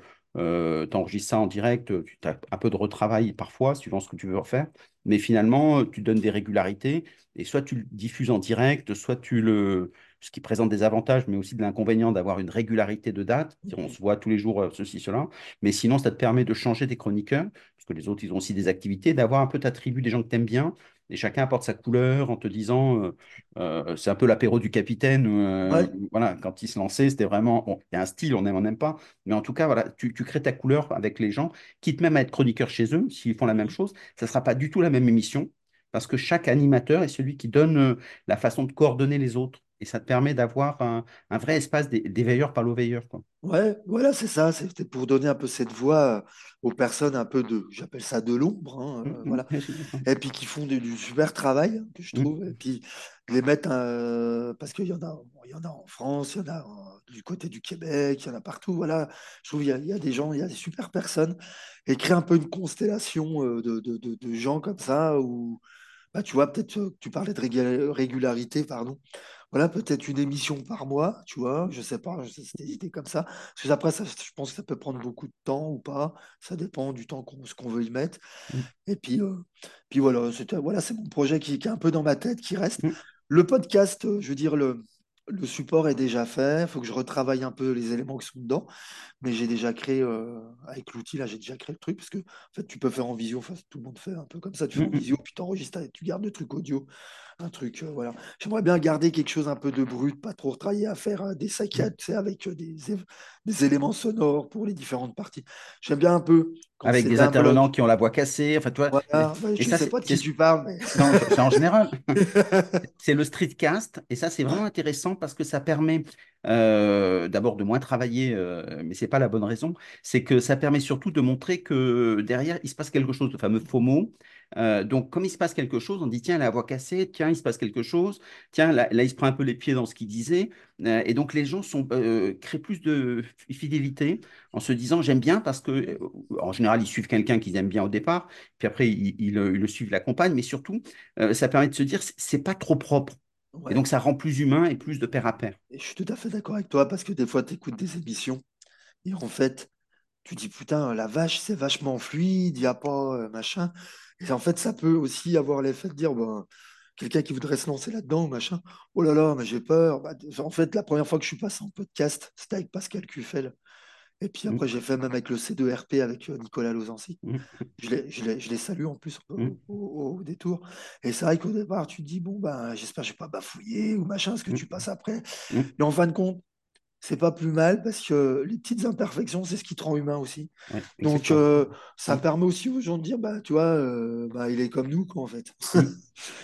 ça en direct, tu as un peu de retravail parfois, suivant ce que tu veux refaire, mais finalement, tu donnes des régularités, et soit tu le diffuses en direct, soit tu le ce qui présente des avantages, mais aussi de l'inconvénient d'avoir une régularité de date. On se voit tous les jours, euh, ceci, cela. Mais sinon, ça te permet de changer tes chroniqueurs, parce que les autres, ils ont aussi des activités, d'avoir un peu ta tribu des gens que tu aimes bien. Et chacun apporte sa couleur en te disant, euh, euh, c'est un peu l'apéro du capitaine. euh, ouais, voilà, quand il se lançait, c'était vraiment, bon, il y a un style, on aime, on n'aime pas. Mais en tout cas, voilà, tu, tu crées ta couleur avec les gens, quitte même à être chroniqueur chez eux, s'ils font la même chose, ça ne sera pas du tout la même émission, parce que chaque animateur est celui qui donne la façon de coordonner les autres. Et ça te permet d'avoir un, un vrai espace d'é- d'éveilleur par l'oveilleur, quoi. ouais, voilà, c'est ça, c'était pour donner un peu cette voix euh, aux personnes un peu de, j'appelle ça de l'ombre, hein, euh, [LAUGHS] voilà, et puis qui font du, du super travail, hein, que je Hum, trouve, et puis les mettre, euh, parce qu'il y en a, bon, y en a en France, il y en a euh, du côté du Québec, il y en a partout, voilà, je trouve il y a, il y a des gens, il y a des super personnes, et créer un peu une constellation euh, de, de, de, de gens comme ça, où, bah, tu vois, peut-être, euh, tu parlais de régula- régularité, pardon, voilà, peut-être une émission par mois, tu vois, je sais pas, c'était des idées comme ça, parce que après, ça, je pense que ça peut prendre beaucoup de temps ou pas, ça dépend du temps qu'on veut y mettre. hum, Et puis, euh, puis voilà, c'est mon projet qui, qui est un peu dans ma tête, qui reste. hum, Le podcast, euh, je veux dire, le, le support est déjà fait. Il faut que je retravaille un peu les éléments qui sont dedans. Mais j'ai déjà créé, euh, avec l'outil, là, j'ai déjà créé le truc. Parce que, en fait, tu peux faire en visio. Enfin, tout le monde fait un peu comme ça. Tu fais en hum, visio, puis tu enregistres, tu gardes le truc audio. Un truc, euh, voilà. J'aimerais bien garder quelque chose un peu de brut, pas trop retravailler à faire euh, des hum. saccades, avec euh, des, des éléments sonores pour les différentes parties. J'aime bien un peu quand Avec des bloc. intervenants qui ont la voix cassée, enfin, tu vois, et, Voilà, Ouais, et je ça, sais c'est pas de qui ce tu parles, mais. C'est en général. [LAUGHS] [LAUGHS] C'est le streetcast, et ça, c'est vraiment intéressant parce que ça permet euh, d'abord de moins travailler, euh, mais c'est pas la bonne raison. C'est que ça permet surtout de montrer que derrière, il se passe quelque chose, le fameux FOMO. Euh, donc, comme il se passe quelque chose, on dit tiens, la voix cassée, tiens, il se passe quelque chose, tiens, là, là, il se prend un peu les pieds dans ce qu'il disait. Euh, et donc, les gens sont, euh, créent plus de fidélité en se disant j'aime bien parce que, en général, ils suivent quelqu'un qu'ils aiment bien au départ, puis après, ils, ils, le ils le suivent, l'accompagnent, mais surtout, ça permet de se dire, c'est pas trop propre. Et donc, ça rend plus humain et plus de pair à pair. et je suis tout à fait d'accord avec toi parce que des fois, tu écoutes des émissions et en fait, tu dis putain, la vache, c'est vachement fluide, il n'y a pas machin. Et en fait, ça peut aussi avoir l'effet de dire, ben, quelqu'un qui voudrait se lancer là-dedans, machin, oh là là, mais j'ai peur. Bah, en fait, la première fois que je suis passé en podcast, c'était avec Pascal Cuffel. Et puis après, j'ai fait même avec le C2RP avec euh, Nicolas Lozancy. mm, Je les, salue en plus mm, au, au- au détour. Et c'est vrai qu'au départ, tu te dis, bon, ben, j'espère que je n'ai pas bafouillé ou machin, ce que mm, tu passes après? Mais en fin de compte, c'est pas plus mal parce que les petites imperfections, c'est ce qui te rend humain aussi. Ouais, Donc, euh, ça permet aussi aux gens de dire, bah, tu vois, euh, bah, il est comme nous, quoi, en fait.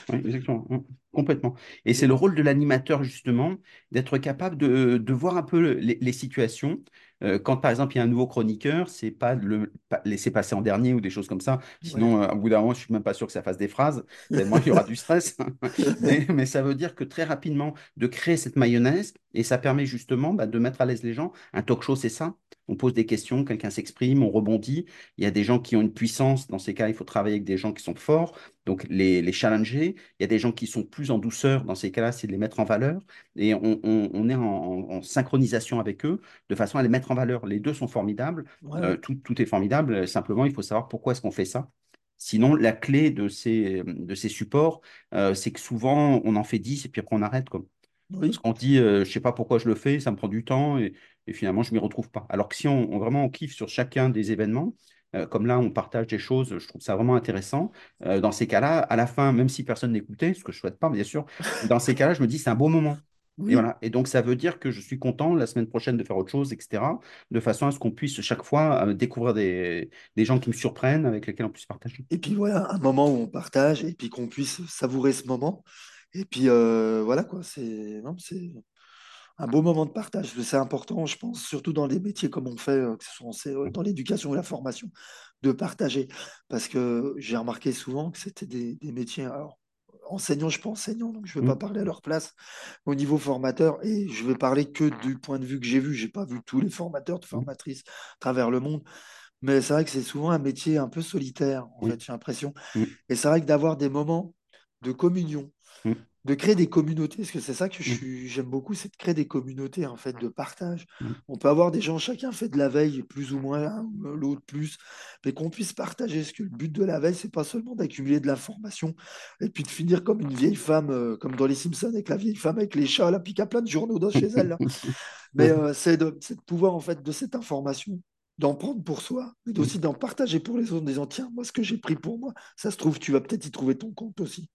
Ouais, exactement. Complètement. Et c'est le rôle de l'animateur, justement, d'être capable de, de voir un peu les, les situations, Euh, quand par exemple il y a un nouveau chroniqueur, c'est pas de le laisser passer en dernier ou des choses comme ça. Sinon, au bout d'un moment, je suis même pas sûr que ça fasse des phrases, tellement il y aura du stress. [LAUGHS] Mais, mais ça veut dire que très rapidement, de créer cette mayonnaise, et ça permet justement bah, de mettre à l'aise les gens. Un talk show, c'est ça. On pose des questions, quelqu'un s'exprime, on rebondit. Il y a des gens qui ont une puissance. Dans ces cas, il faut travailler avec des gens qui sont forts, donc les, les challenger. Il y a des gens qui sont plus en douceur. Dans ces cas-là, c'est de les mettre en valeur. Et on, on- on est en, en- en synchronisation avec eux de façon à les mettre en valeur. Les deux sont formidables. Ouais, Euh, tout, tout est formidable. Simplement, il faut savoir pourquoi est-ce qu'on fait ça. Sinon, la clé de ces, de ces supports, euh, c'est que souvent, on en fait 10 et puis après, on arrête. Quoi. Parce qu'on dit, euh, je sais pas pourquoi je le fais, ça me prend du temps et, et finalement, je m'y retrouve pas. Alors que si on, on- vraiment on kiffe sur chacun des événements, euh, comme là, on partage des choses, je trouve ça vraiment intéressant. Euh, dans ces cas-là, à la fin, même si personne n'écoutait, ce que je souhaite pas, bien sûr, [LAUGHS] dans ces cas-là, je me dis, c'est un beau moment. Et Oui. voilà. Et donc, ça veut dire que je suis content la semaine prochaine de faire autre chose, etc. De façon à ce qu'on puisse chaque fois euh, découvrir des, des gens qui me surprennent, avec lesquels on puisse partager. Et puis voilà, un moment où on partage et puis qu'on puisse savourer ce moment. Et puis euh, voilà quoi, c'est un beau moment de partage. C'est important, je pense, surtout dans des métiers comme on fait, euh, que ce soit en dans l'éducation ou la formation, de partager. Parce que j'ai remarqué souvent que c'était des, des métiers. Alors, enseignants, je suis pas enseignant, donc je ne vais pas Mm, parler à leur place au niveau formateur. Et je vais parler que du point de vue que j'ai vu. J'ai pas vu tous les formateurs, de mm, formatrices à travers le monde. Mais c'est vrai que c'est souvent un métier un peu solitaire, en Oui. fait, j'ai l'impression. Mm, Et c'est vrai que d'avoir des moments de communion, mm, de créer des communautés, parce que c'est ça que mm, suis- j'aime beaucoup, c'est de créer des communautés, en fait, de partage. On peut avoir des gens, chacun fait de la veille, plus ou moins, hein, l'autre plus, mais qu'on puisse partager. Parce que le but de la veille, c'est pas seulement d'accumuler de l'information et puis de finir comme une vieille femme, euh, comme dans Les Simpsons, avec la vieille femme avec les chats, là, puis qui a plein de journaux dans, chez elle. là. [LAUGHS] Mais euh, c'est de, c'est de pouvoir, en fait, de cette information, d'en prendre pour soi, mais Mm. aussi d'en partager pour les autres, en disant, tiens, moi, ce que j'ai pris pour moi, ça se trouve, tu vas peut-être y trouver ton compte aussi.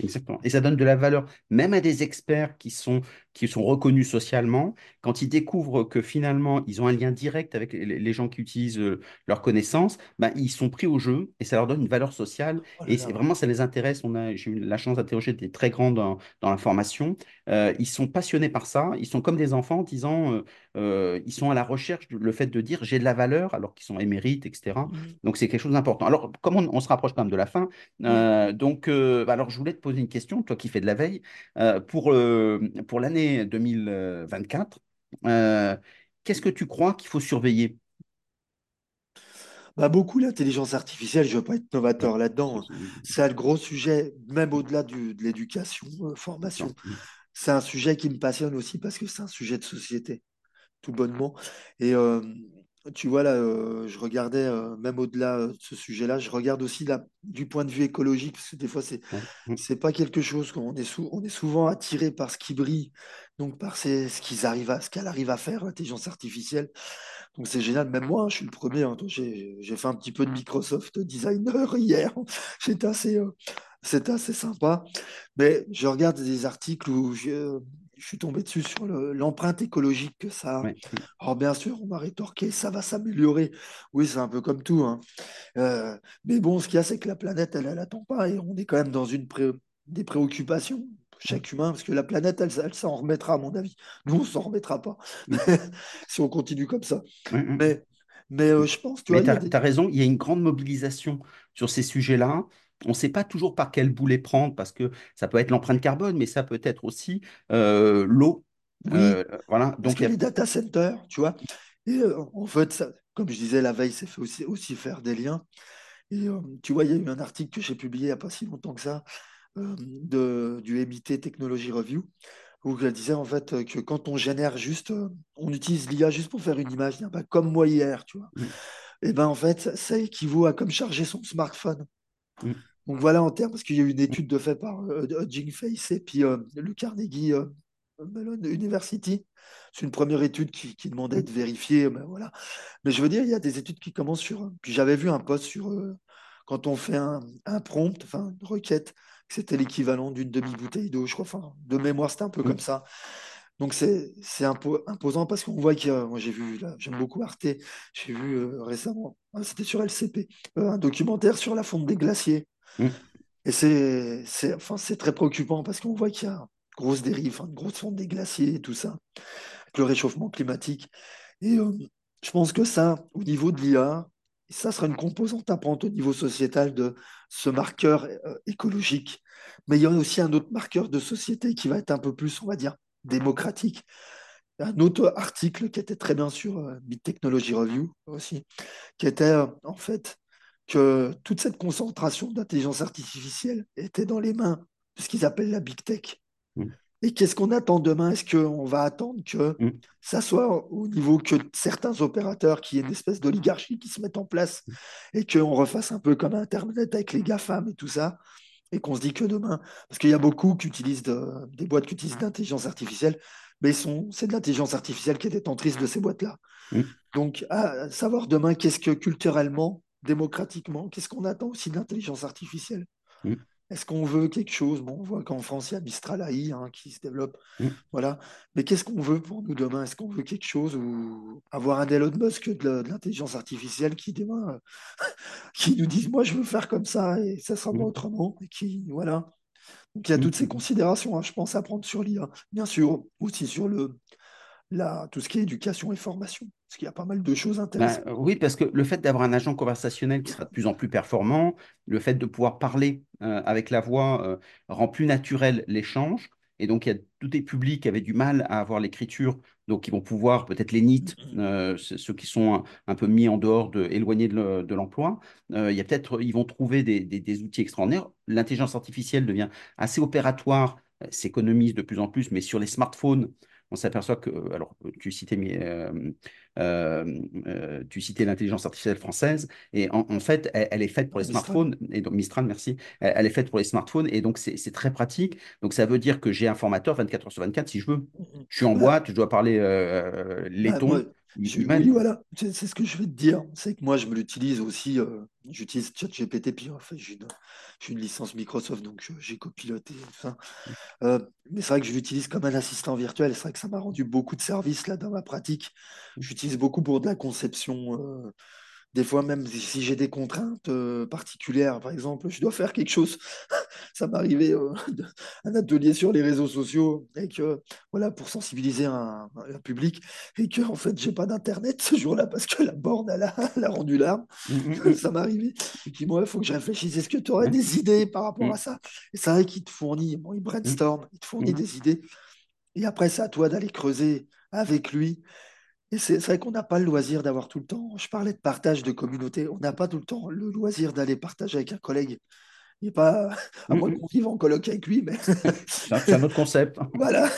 Exactement. Et ça donne de la valeur, même à des experts qui sont, qui sont reconnus socialement, quand ils découvrent que finalement, ils ont un lien direct avec les, gens qui utilisent euh, leurs connaissances, ben, ils sont pris au jeu et ça leur donne une valeur sociale. Oh Et vraiment, ça les intéresse. On a, j'ai eu la chance d'interroger des très grands dans, dans la formation. Euh, ils sont passionnés par ça. Ils sont comme des enfants en disant, euh, euh, ils sont à la recherche du le fait de dire j'ai de la valeur alors qu'ils sont émérites, etc. Mm. Donc c'est quelque chose d'important. Alors, comme on, on se rapproche quand même de la fin, donc, bah, alors, je voulais te poser une question, toi qui fais de la veille, pour, pour l'année 2024, euh, qu'est-ce que tu crois qu'il faut surveiller? Bah, beaucoup l'intelligence artificielle, je ne veux pas être novateur là-dedans. hein. c'est- un gros sujet, même au-delà de l'éducation, euh, formation. C'est un sujet qui me passionne aussi parce que c'est un sujet de société, tout bonnement. Et euh, tu vois, là, euh, je regardais, euh, même au-delà euh, de ce sujet-là, je regarde aussi là, du point de vue écologique, parce que des fois, c'est, ouais, mm, c'est pas quelque chose qu'on est, sou- on est souvent attiré par ce qui brille, donc par ces- ce qu'ils arrivent à, ce qu'elle arrive à faire, l'intelligence artificielle. Donc c'est génial, même moi, hein, je suis le premier. hein. J'ai fait un petit peu de Microsoft designer [LAUGHS] hier. J'étais assez, euh, assez sympa. Mais je regarde des articles où je, je suis tombé dessus sur le- l'empreinte écologique que ça a. ouais, Alors bien sûr, on m'a rétorqué, ça va s'améliorer. Oui, c'est un peu comme tout. hein. Euh, mais bon, ce qu'il y a, c'est que la planète, elle, elle attend pas. Et on est quand même dans une pré- des préoccupations, chaque humain, parce que la planète, elle, elle s'en remettra, à mon avis. Nous, on s'en remettra pas [LAUGHS] si on continue comme ça. Mais, mais euh, je pense, tu vois, Mais il tu as, raison, il y a une grande mobilisation sur ces sujets-là. On ne sait pas toujours par quel bout les prendre parce que ça peut être l'empreinte carbone, mais ça peut être aussi euh, l'eau. Oui, Euh, voilà, parce donc que il y a... les data centers, tu vois, et euh, en fait, ça, comme je disais, la veille, c'est fait aussi, aussi faire des liens. Et tu vois, il y a eu un article que j'ai publié il n'y a pas si longtemps que ça, de, du MIT Technology Review, où elle disait en fait que quand on génère juste, on utilise l'IA juste pour faire une image, comme moi hier, tu vois, Mm, et ben en fait, ça équivaut à comme charger son smartphone. Mm, Donc voilà, en termes, parce qu'il y a eu une étude de fait par euh, Jing Face et puis euh, le Carnegie euh, Mellon University. C'est une première étude qui, qui demandait de vérifier. Mais, voilà. mais je veux dire, il y a des études qui commencent sur. Puis j'avais vu un post sur euh, quand on fait un, un prompt, enfin une requête, que c'était l'équivalent d'une demi-bouteille d'eau, je crois. Enfin, de mémoire, c'était un peu comme mm, ça. Donc c'est c'est impo- imposant parce qu'on voit qu'il y a, moi j'ai vu, j'aime beaucoup Arte, j'ai vu euh, récemment, ah, c'était sur LCP, euh, un documentaire sur la fonte des glaciers. mm. Et c'est enfin, très préoccupant parce qu'on voit qu'il y a une grosse dérive, hein, une grosse fonte des glaciers et tout ça, avec le réchauffement climatique. Et, euh, je pense que ça, au niveau de l'IA, ça sera une composante à prendre au niveau sociétal de ce marqueur écologique. Mais il y a aussi un autre marqueur de société qui va être un peu plus, on va dire, démocratique. Un autre article qui était très bien sur euh, Bit Technology Review aussi, qui était euh, en fait que toute cette concentration d'intelligence artificielle était dans les mains de ce qu'ils appellent la big tech. Mm. Et qu'est-ce qu'on attend demain? Est-ce qu'on va attendre que Mm. ça soit au niveau que certains opérateurs, qu'il y ait une espèce d'oligarchie qui se mette en place et qu'on refasse un peu comme Internet avec les GAFAM et tout ça? Et qu'on se dit que demain, parce qu'il y a beaucoup qui utilisent de- des boîtes qui utilisent l'intelligence artificielle, mais sont, c'est de l'intelligence artificielle qui est détentrice de ces boîtes-là. Donc, à savoir demain, qu'est-ce que culturellement, démocratiquement, qu'est-ce qu'on attend aussi de l'intelligence artificielle? Est-ce qu'on veut quelque chose? Bon, on voit qu'en France, il y a Mistral AI hein, qui se développe. Mm. Voilà. Mais qu'est-ce qu'on veut pour nous demain? Est-ce qu'on veut quelque chose ou avoir un Elon Musk de, l'intelligence artificielle qui demain, euh, [LAUGHS] qui nous dise moi je veux faire comme ça et ça sera pas Mm. autrement et qui voilà. Donc il y a Mm. toutes ces considérations, hein, je pense, à prendre sur l'IA. Bien sûr, aussi sur le la, tout ce qui est éducation et formation, parce qu'il y a pas mal de choses Ben, intéressantes. euh, oui, parce que le fait d'avoir un agent conversationnel qui sera de plus en plus performant, le fait de pouvoir parler euh, avec la voix euh, rend plus naturel l'échange. Et donc, il y a tous des publics qui avaient du mal à avoir l'écriture, donc ils vont pouvoir, peut-être les NEET, euh, c- ceux qui sont un, un peu mis en dehors, de, éloignés de, le- de l'emploi, euh, il y a peut-être, ils vont trouver des, des- des outils extraordinaires. L'intelligence artificielle devient assez opératoire, euh, s'économise de plus en plus, mais sur les smartphones, on s'aperçoit que, alors tu citais, mais, euh, euh, euh, tu citais l'intelligence artificielle française, et en, en fait, elle, elle est faite pour les Mistral. smartphones, et donc Mistral, merci, elle, elle est faite pour les smartphones, et donc c'est très pratique. Donc ça veut dire que j'ai un formateur 24 heures sur 24 si je veux. Je suis en Bah, boîte, je dois parler euh, bah, moi, je- il oui, m'aide. voilà, c'est ce que je vais te dire. C'est que moi, je me l'utilise aussi. euh, j'utilise ChatGPT, puis en fait, j'ai une, licence Microsoft, donc j'ai copiloté. Euh, mais c'est vrai que je l'utilise comme un assistant virtuel. C'est vrai que ça m'a rendu beaucoup de services là dans ma pratique. J'utilise beaucoup pour de la conception. euh, des fois, même si j'ai des contraintes euh, particulières, par exemple, je dois faire quelque chose. [LAUGHS] Ça m'est arrivé euh, un atelier sur les réseaux sociaux et que, voilà, pour sensibiliser un, un public et que, en fait, j'ai pas d'internet ce jour-là parce que la borne, elle a, [LAUGHS] elle a rendu l'arme. [LAUGHS] Ça m'est arrivé. Et puis, moi, il faut que je réfléchisse. Est-ce que tu aurais des idées par rapport Mm, à ça? Et c'est vrai qu'il te fournit, bon, il mm, brainstorm, il te fournit mm, des idées. Et après, c'est à toi d'aller creuser avec lui. Et c'est vrai qu'on n'a pas le loisir d'avoir tout le temps. Je parlais de partage de communauté. On n'a pas tout le temps le loisir d'aller partager avec un collègue. Il n'est pas, à mm, moins mm. qu'on vive en coloc avec lui, mais C'est un, autre concept. [LAUGHS] voilà.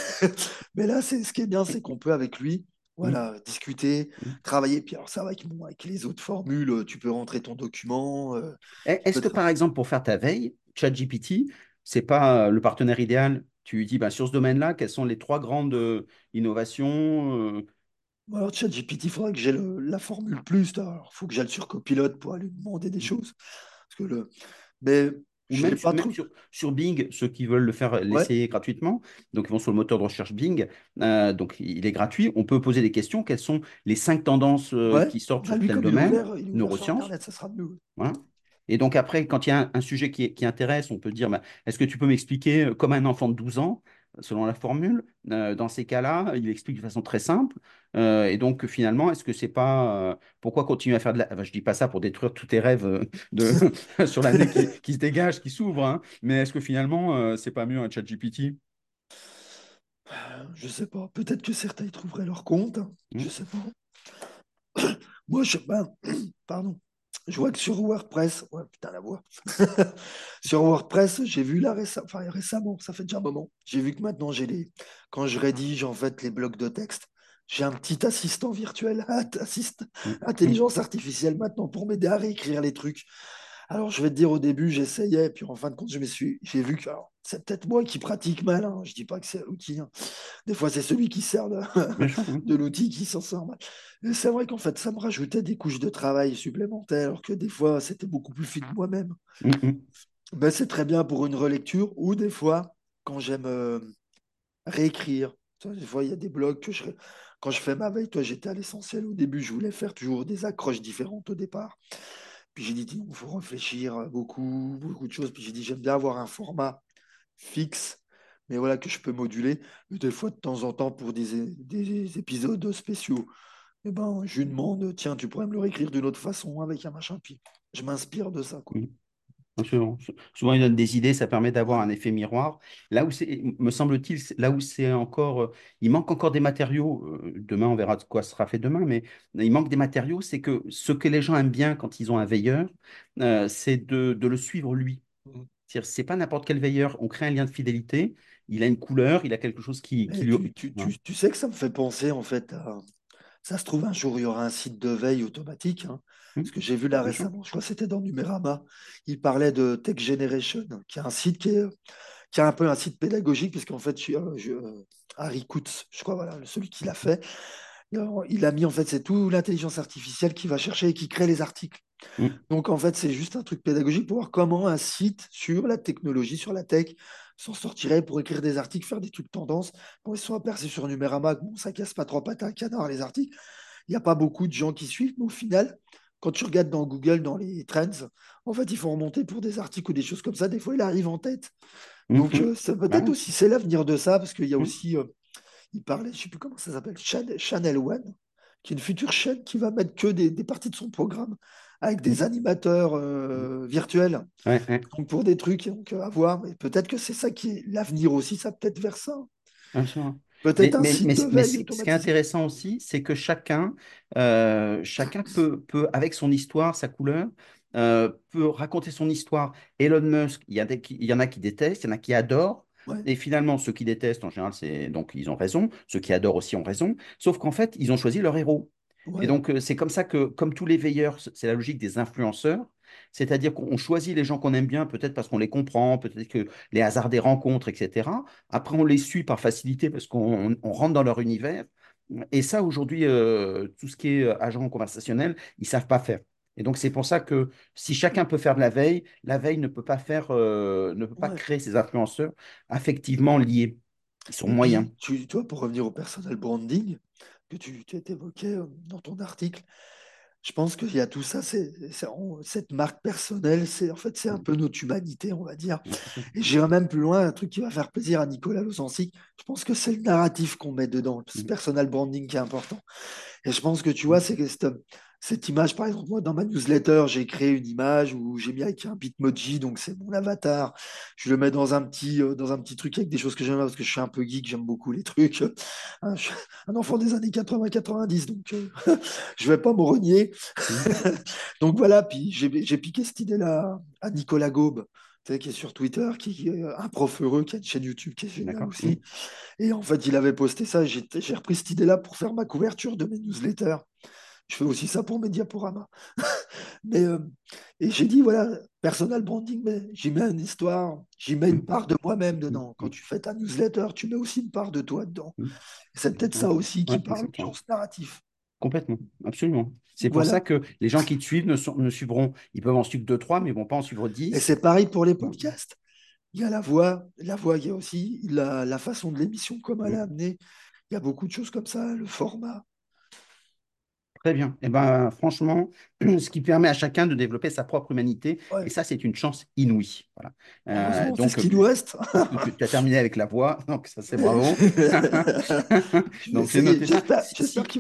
Mais là, c'est ce qui est bien, c'est qu'on peut avec lui, voilà, discuter, mm. travailler. Puis alors, ça va avec, bon, avec les autres formules, tu peux rentrer ton document. euh, Eh, Est-ce que par exemple, pour faire ta veille, ChatGPT, c'est pas euh, le partenaire idéal? Tu lui dis, ben, sur ce domaine-là, quelles sont les trois grandes euh, innovations? euh, Alors, ChatGPT, il faudrait que j'ai la formule plus. Alors, il faut que j'aille sur Copilote pour aller demander des choses. Parce que le... Mais je même, pas même trop. sur, sur Bing, ceux qui veulent le faire, Ouais. l'essayer gratuitement, donc ils vont sur le moteur de recherche Bing, euh, donc il est gratuit. On peut poser des questions. Quelles sont les cinq tendances euh, Ouais, qui sortent bah sur tel domaine? ouvert, Neurosciences. Internet, ça sera. Voilà. Et donc après, quand il y a un, un sujet qui, qui intéresse, on peut dire, bah, est-ce que tu peux m'expliquer euh, comme un enfant de 12 ans, selon la formule? Euh, dans ces cas-là, il explique de façon très simple. Euh, et donc finalement, est-ce que c'est pas... euh, pourquoi continuer à faire de la... enfin, je dis pas ça pour détruire tous tes rêves de... [LAUGHS] [LAUGHS] sur l'année qui, qui se dégage, qui s'ouvre, hein, mais est-ce que finalement, c'est pas mieux un ChatGPT? Je sais pas, peut-être que certains y trouveraient leur compte, hein, je Hmm sais pas. [COUGHS] Moi, je, ben, [COUGHS] pardon, je vois que sur WordPress, ouais, putain, la voix. [LAUGHS] Sur WordPress, j'ai vu là récem- enfin, récemment, ça fait déjà un moment, j'ai vu que maintenant, j'ai les, quand je rédige en fait les blocs de texte, j'ai un petit assistant virtuel, [LAUGHS] assist, hmm, intelligence artificielle maintenant pour m'aider à réécrire les trucs. Alors, je vais te dire, au début, j'essayais, puis en fin de compte, je me suis, j'ai vu que alors, c'est peut-être moi qui pratique mal. hein, Je dis pas que c'est l'outil. hein. Des fois, c'est celui qui sert de, [LAUGHS] l'outil qui s'en sort mal. Mais c'est vrai qu'en fait, ça me rajoutait des couches de travail supplémentaires, alors que des fois, c'était beaucoup plus fluide moi-même. hmm, Ben, c'est très bien pour une relecture, ou des fois, quand j'aime euh, réécrire. Des fois, il y a des blogs que je... Quand je fais ma veille, toi, j'étais à l'essentiel au début. Je voulais faire toujours des accroches différentes au départ. Puis j'ai dit, il faut réfléchir à beaucoup, beaucoup de choses. Puis j'ai dit, j'aime bien avoir un format fixe, mais voilà, que je peux moduler. Et des fois, de temps en temps, pour des, des épisodes spéciaux, eh ben, je lui demande, tiens, tu pourrais me le réécrire d'une autre façon avec un machin, puis je m'inspire de ça, quoi. Mm. Souvent, souvent, ils donnent des idées, ça permet d'avoir un effet miroir. Là où c'est, me semble-t-il, là où c'est encore, euh, il manque encore des matériaux. euh, Demain, on verra de quoi sera fait demain, mais il manque des matériaux. C'est que ce que les gens aiment bien quand ils ont un veilleur, euh, c'est de, de le suivre lui. Mm. C'est-à-dire, c'est pas n'importe quel veilleur. On crée un lien de fidélité. Il a une couleur, il a quelque chose qui, lui. tu, tu, tu, tu sais que ça me fait penser, en fait, à... Ça se trouve, un jour, il y aura un site de veille automatique, hein, Hum, parce que j'ai vu là sûr. récemment, je crois que c'était dans Numérama, il parlait de Tech Generation, qui est un site qui est, qui est un peu un site pédagogique, parce qu'en fait, je, je- Harry Kutz, je crois, voilà, celui qui l'a fait, il a mis, en fait, c'est tout l'intelligence artificielle qui va chercher et qui crée les articles. Hum, Donc, en fait, c'est juste un truc pédagogique pour voir comment un site sur la technologie, sur la tech, s'en sortirait pour écrire des articles, faire des trucs tendances. Bon, ils sont aperçus sur Numérama, bon, ça casse pas trois pattes à un canard, les articles. Il n'y a pas beaucoup de gens qui suivent, mais au final, quand tu regardes dans Google, dans les trends, en fait, ils font remonter pour des articles ou des choses comme ça. Des fois, il arrive en tête. hum, Donc, euh, c'est Bah peut-être ouais. aussi, c'est l'avenir de ça, parce qu'il y a Hum, aussi, euh, il parlait, je ne sais plus comment ça s'appelle, Channel, Channel One, qui est une future chaîne qui va mettre que des, des parties de son programme avec des hum, animateurs euh, virtuels. Ouais, ouais, Donc, pour des trucs donc, euh, à voir. Et peut-être que c'est ça qui est l'avenir aussi, ça peut-être vers ça. Mais, Peut-être mais, mais, mais ce qui est intéressant aussi, c'est que chacun, euh, chacun peut, peut, avec son histoire, sa couleur, euh, peut raconter son histoire. Elon Musk, il y a des, qui- il y en a qui détestent, il y en a qui adorent. Ouais, Et finalement, ceux qui détestent, en général, c'est donc ils ont raison. Ceux qui adorent aussi ont raison. Sauf qu'en fait, ils ont choisi leur héros. Et donc, euh, c'est comme ça que, comme tous les veilleurs, c'est la logique des influenceurs. C'est-à-dire qu'on choisit les gens qu'on aime bien, peut-être parce qu'on les comprend, peut-être que les hasards des rencontres, etc. Après, on les suit par facilité parce qu'on on rentre dans leur univers. Et ça, aujourd'hui, euh, tout ce qui est euh, agent conversationnel, ils ne savent pas faire. Et donc, c'est pour ça que si chacun peut faire de la veille, la veille ne peut pas faire, euh, ne peut pas ouais. créer ces influenceurs affectivement liés. Ils sont moyens. tu, toi, pour revenir au personal branding que tu, tu évoquais euh, dans ton article, je pense qu'il y a tout ça, c'est, cette marque personnelle, c'est en fait c'est un peu notre humanité, on va dire. Et j'irai même plus loin, un truc qui va faire plaisir à Nicolas Losancy. Je pense que c'est le narratif qu'on met dedans, ce Mhm. personal branding qui est important. Et je pense que tu vois, c'est que cette, image, par exemple, moi, dans ma newsletter, j'ai créé une image où j'ai mis avec un bitmoji, donc c'est mon avatar. Je le mets dans un petit, euh, dans un petit truc avec des choses que j'aime parce que je suis un peu geek, j'aime beaucoup les trucs. Hein, je suis un enfant des années 80-90, donc euh, [LAUGHS] je vais pas me renier. [LAUGHS] Donc voilà, puis j'ai piqué cette idée-là à Nicolas Gaube. qui est sur Twitter, qui est un prof heureux, qui a une chaîne YouTube qui est géniale aussi. Et en fait, il avait posté ça. J'ai repris cette idée-là pour faire ma couverture de mes newsletters. Je fais aussi ça pour mes diaporamas. [LAUGHS] Mais, euh, et j'ai dit, voilà, personal branding, mais j'y mets une histoire, j'y mets une part de moi-même dedans. Quand tu fais ta newsletter, tu mets aussi une part de toi dedans. Et C'est peut-être ça aussi qui ouais, parle gens, ce narratif. Complètement, absolument. C'est pour ça que les gens qui te suivent ne, sont- ne suivront, ils peuvent en suivre deux, trois, mais ils ne vont pas en suivre Et dix. c'est pareil pour les podcasts. Il y a la voix, la voix, il y a aussi la, la façon de l'émission, comment elle est amenée. Il y a beaucoup de choses comme ça, le format. Très bien. Et ben, franchement, [CLEARS THROAT] ce qui permet à chacun de développer sa propre humanité, et ça, c'est une chance inouïe. Voilà. Euh, Heureusement, c'est ce donc, qui euh, nous reste. tu as terminé avec la voix, [LAUGHS] donc ça, c'est bravo. [LAUGHS] [LAUGHS] Donc, noté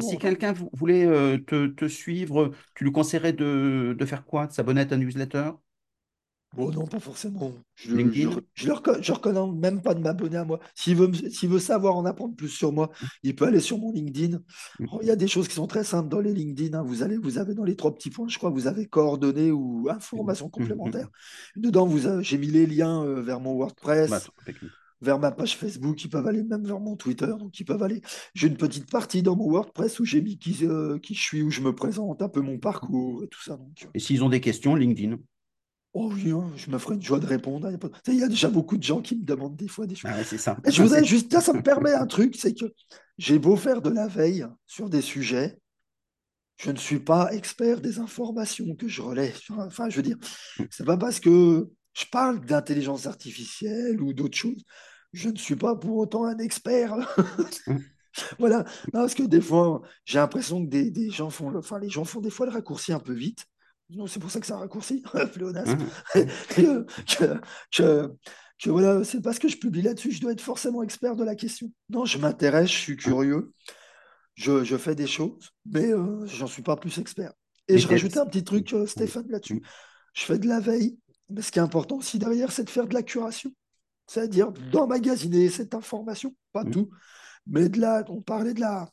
Si, quelqu'un vou- voulait euh, te, te suivre, tu lui conseillerais de, de faire quoi? De s'abonner à ta newsletter? Bon, non, pas forcément. Je, LinkedIn? je recommande même pas de m'abonner à moi. S'il veut, veut savoir en apprendre plus sur moi, il peut aller sur mon LinkedIn. Mhm. Oh, il y a des choses qui sont très simples dans les LinkedIn. hein. Vous allez, vous avez dans les trois petits points, je crois, vous avez coordonnées ou informations Mhm. complémentaires. Dedans, vous j'ai mis les liens euh, vers mon WordPress, vers ma page Facebook. Ils peuvent aller même vers mon Twitter. Donc, ils peuvent aller. J'ai une petite partie dans mon WordPress où j'ai mis qui, euh, qui je suis, où je me présente, un peu mon parcours et tout ça. Donc, euh, Et s'ils ont des questions, LinkedIn. Oh oui, hein, je me ferai une joie de répondre. Il y a pas- Tu sais, il y a déjà beaucoup de gens qui me demandent des fois des choses. Ah ouais, c'est ça. Et je C'est- juste, ça, ça me [LAUGHS] permet un truc, c'est que j'ai beau faire de la veille sur des sujets, je ne suis pas expert des informations que je relais. Enfin, je veux dire, c'est pas parce que je parle d'intelligence artificielle ou d'autres choses, je ne suis pas pour autant un expert. [LAUGHS] Voilà, non, parce que des fois, j'ai l'impression que des, des gens font, le- enfin, les gens font des fois le raccourci un peu vite. Non, c'est pour ça que raccourci, pléonasme. [LAUGHS] Hein, Et, euh, [LAUGHS] que, que- que voilà, c'est parce que je publie là-dessus, je dois être forcément expert de la question. Non, je m'intéresse, je suis curieux. je, je fais des choses, mais euh, j'en suis pas plus expert. Et Mais je rajoutais un petit truc, euh, Stéphane, là-dessus. mm, Je fais de la veille, mais ce qui est important aussi derrière, c'est de faire de la curation. C'est-à-dire d'emmagasiner cette information, pas mm. tout, mais de la, on parlait de la,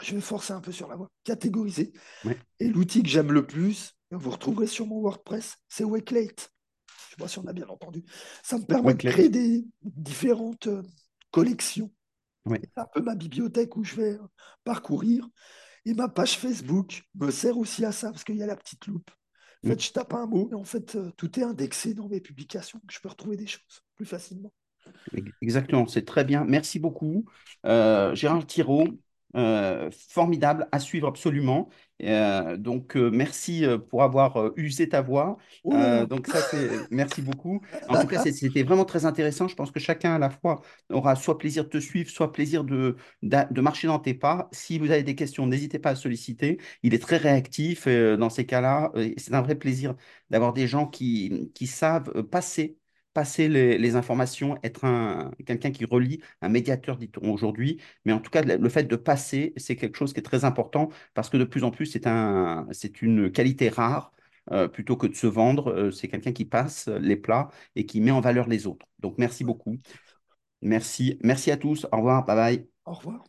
je vais forcer un peu sur la voie, catégoriser. Et l'outil que j'aime le plus, vous retrouverez sur mon WordPress, c'est Wakelate. Je sais pas si on a bien entendu. Ça me permet de créer des différentes euh, collections. C'est un peu ma bibliothèque où je vais euh, parcourir. Et ma page Facebook me sert aussi à ça, parce qu'il y a la petite loupe. En mm. fait, je tape un mot et en fait, euh, tout est indexé dans mes publications. Je peux retrouver des choses plus facilement. Exactement, c'est très bien. Merci beaucoup. Euh, Gérard Thiraud, euh, formidable à suivre absolument. Euh, donc, euh, merci pour avoir usé ta voix. Donc, ça, c'est merci beaucoup. En tout cas, c'était vraiment très intéressant. Je pense que chacun à la fois aura soit plaisir de te suivre, soit plaisir de, d'a- de marcher dans tes pas. Si vous avez des questions, n'hésitez pas à solliciter. Il est très réactif dans ces cas-là. C'est un vrai plaisir d'avoir des gens qui, qui savent passer passer les, informations, être un, quelqu'un qui relie, un médiateur, dit-on aujourd'hui. Mais en tout cas, le fait de passer, c'est quelque chose qui est très important parce que de plus en plus, c'est une qualité rare. euh, plutôt que de se vendre, euh, c'est quelqu'un qui passe les plats et qui met en valeur les autres. Donc, merci beaucoup. Merci. Merci à tous. Au revoir. Bye bye. Au revoir.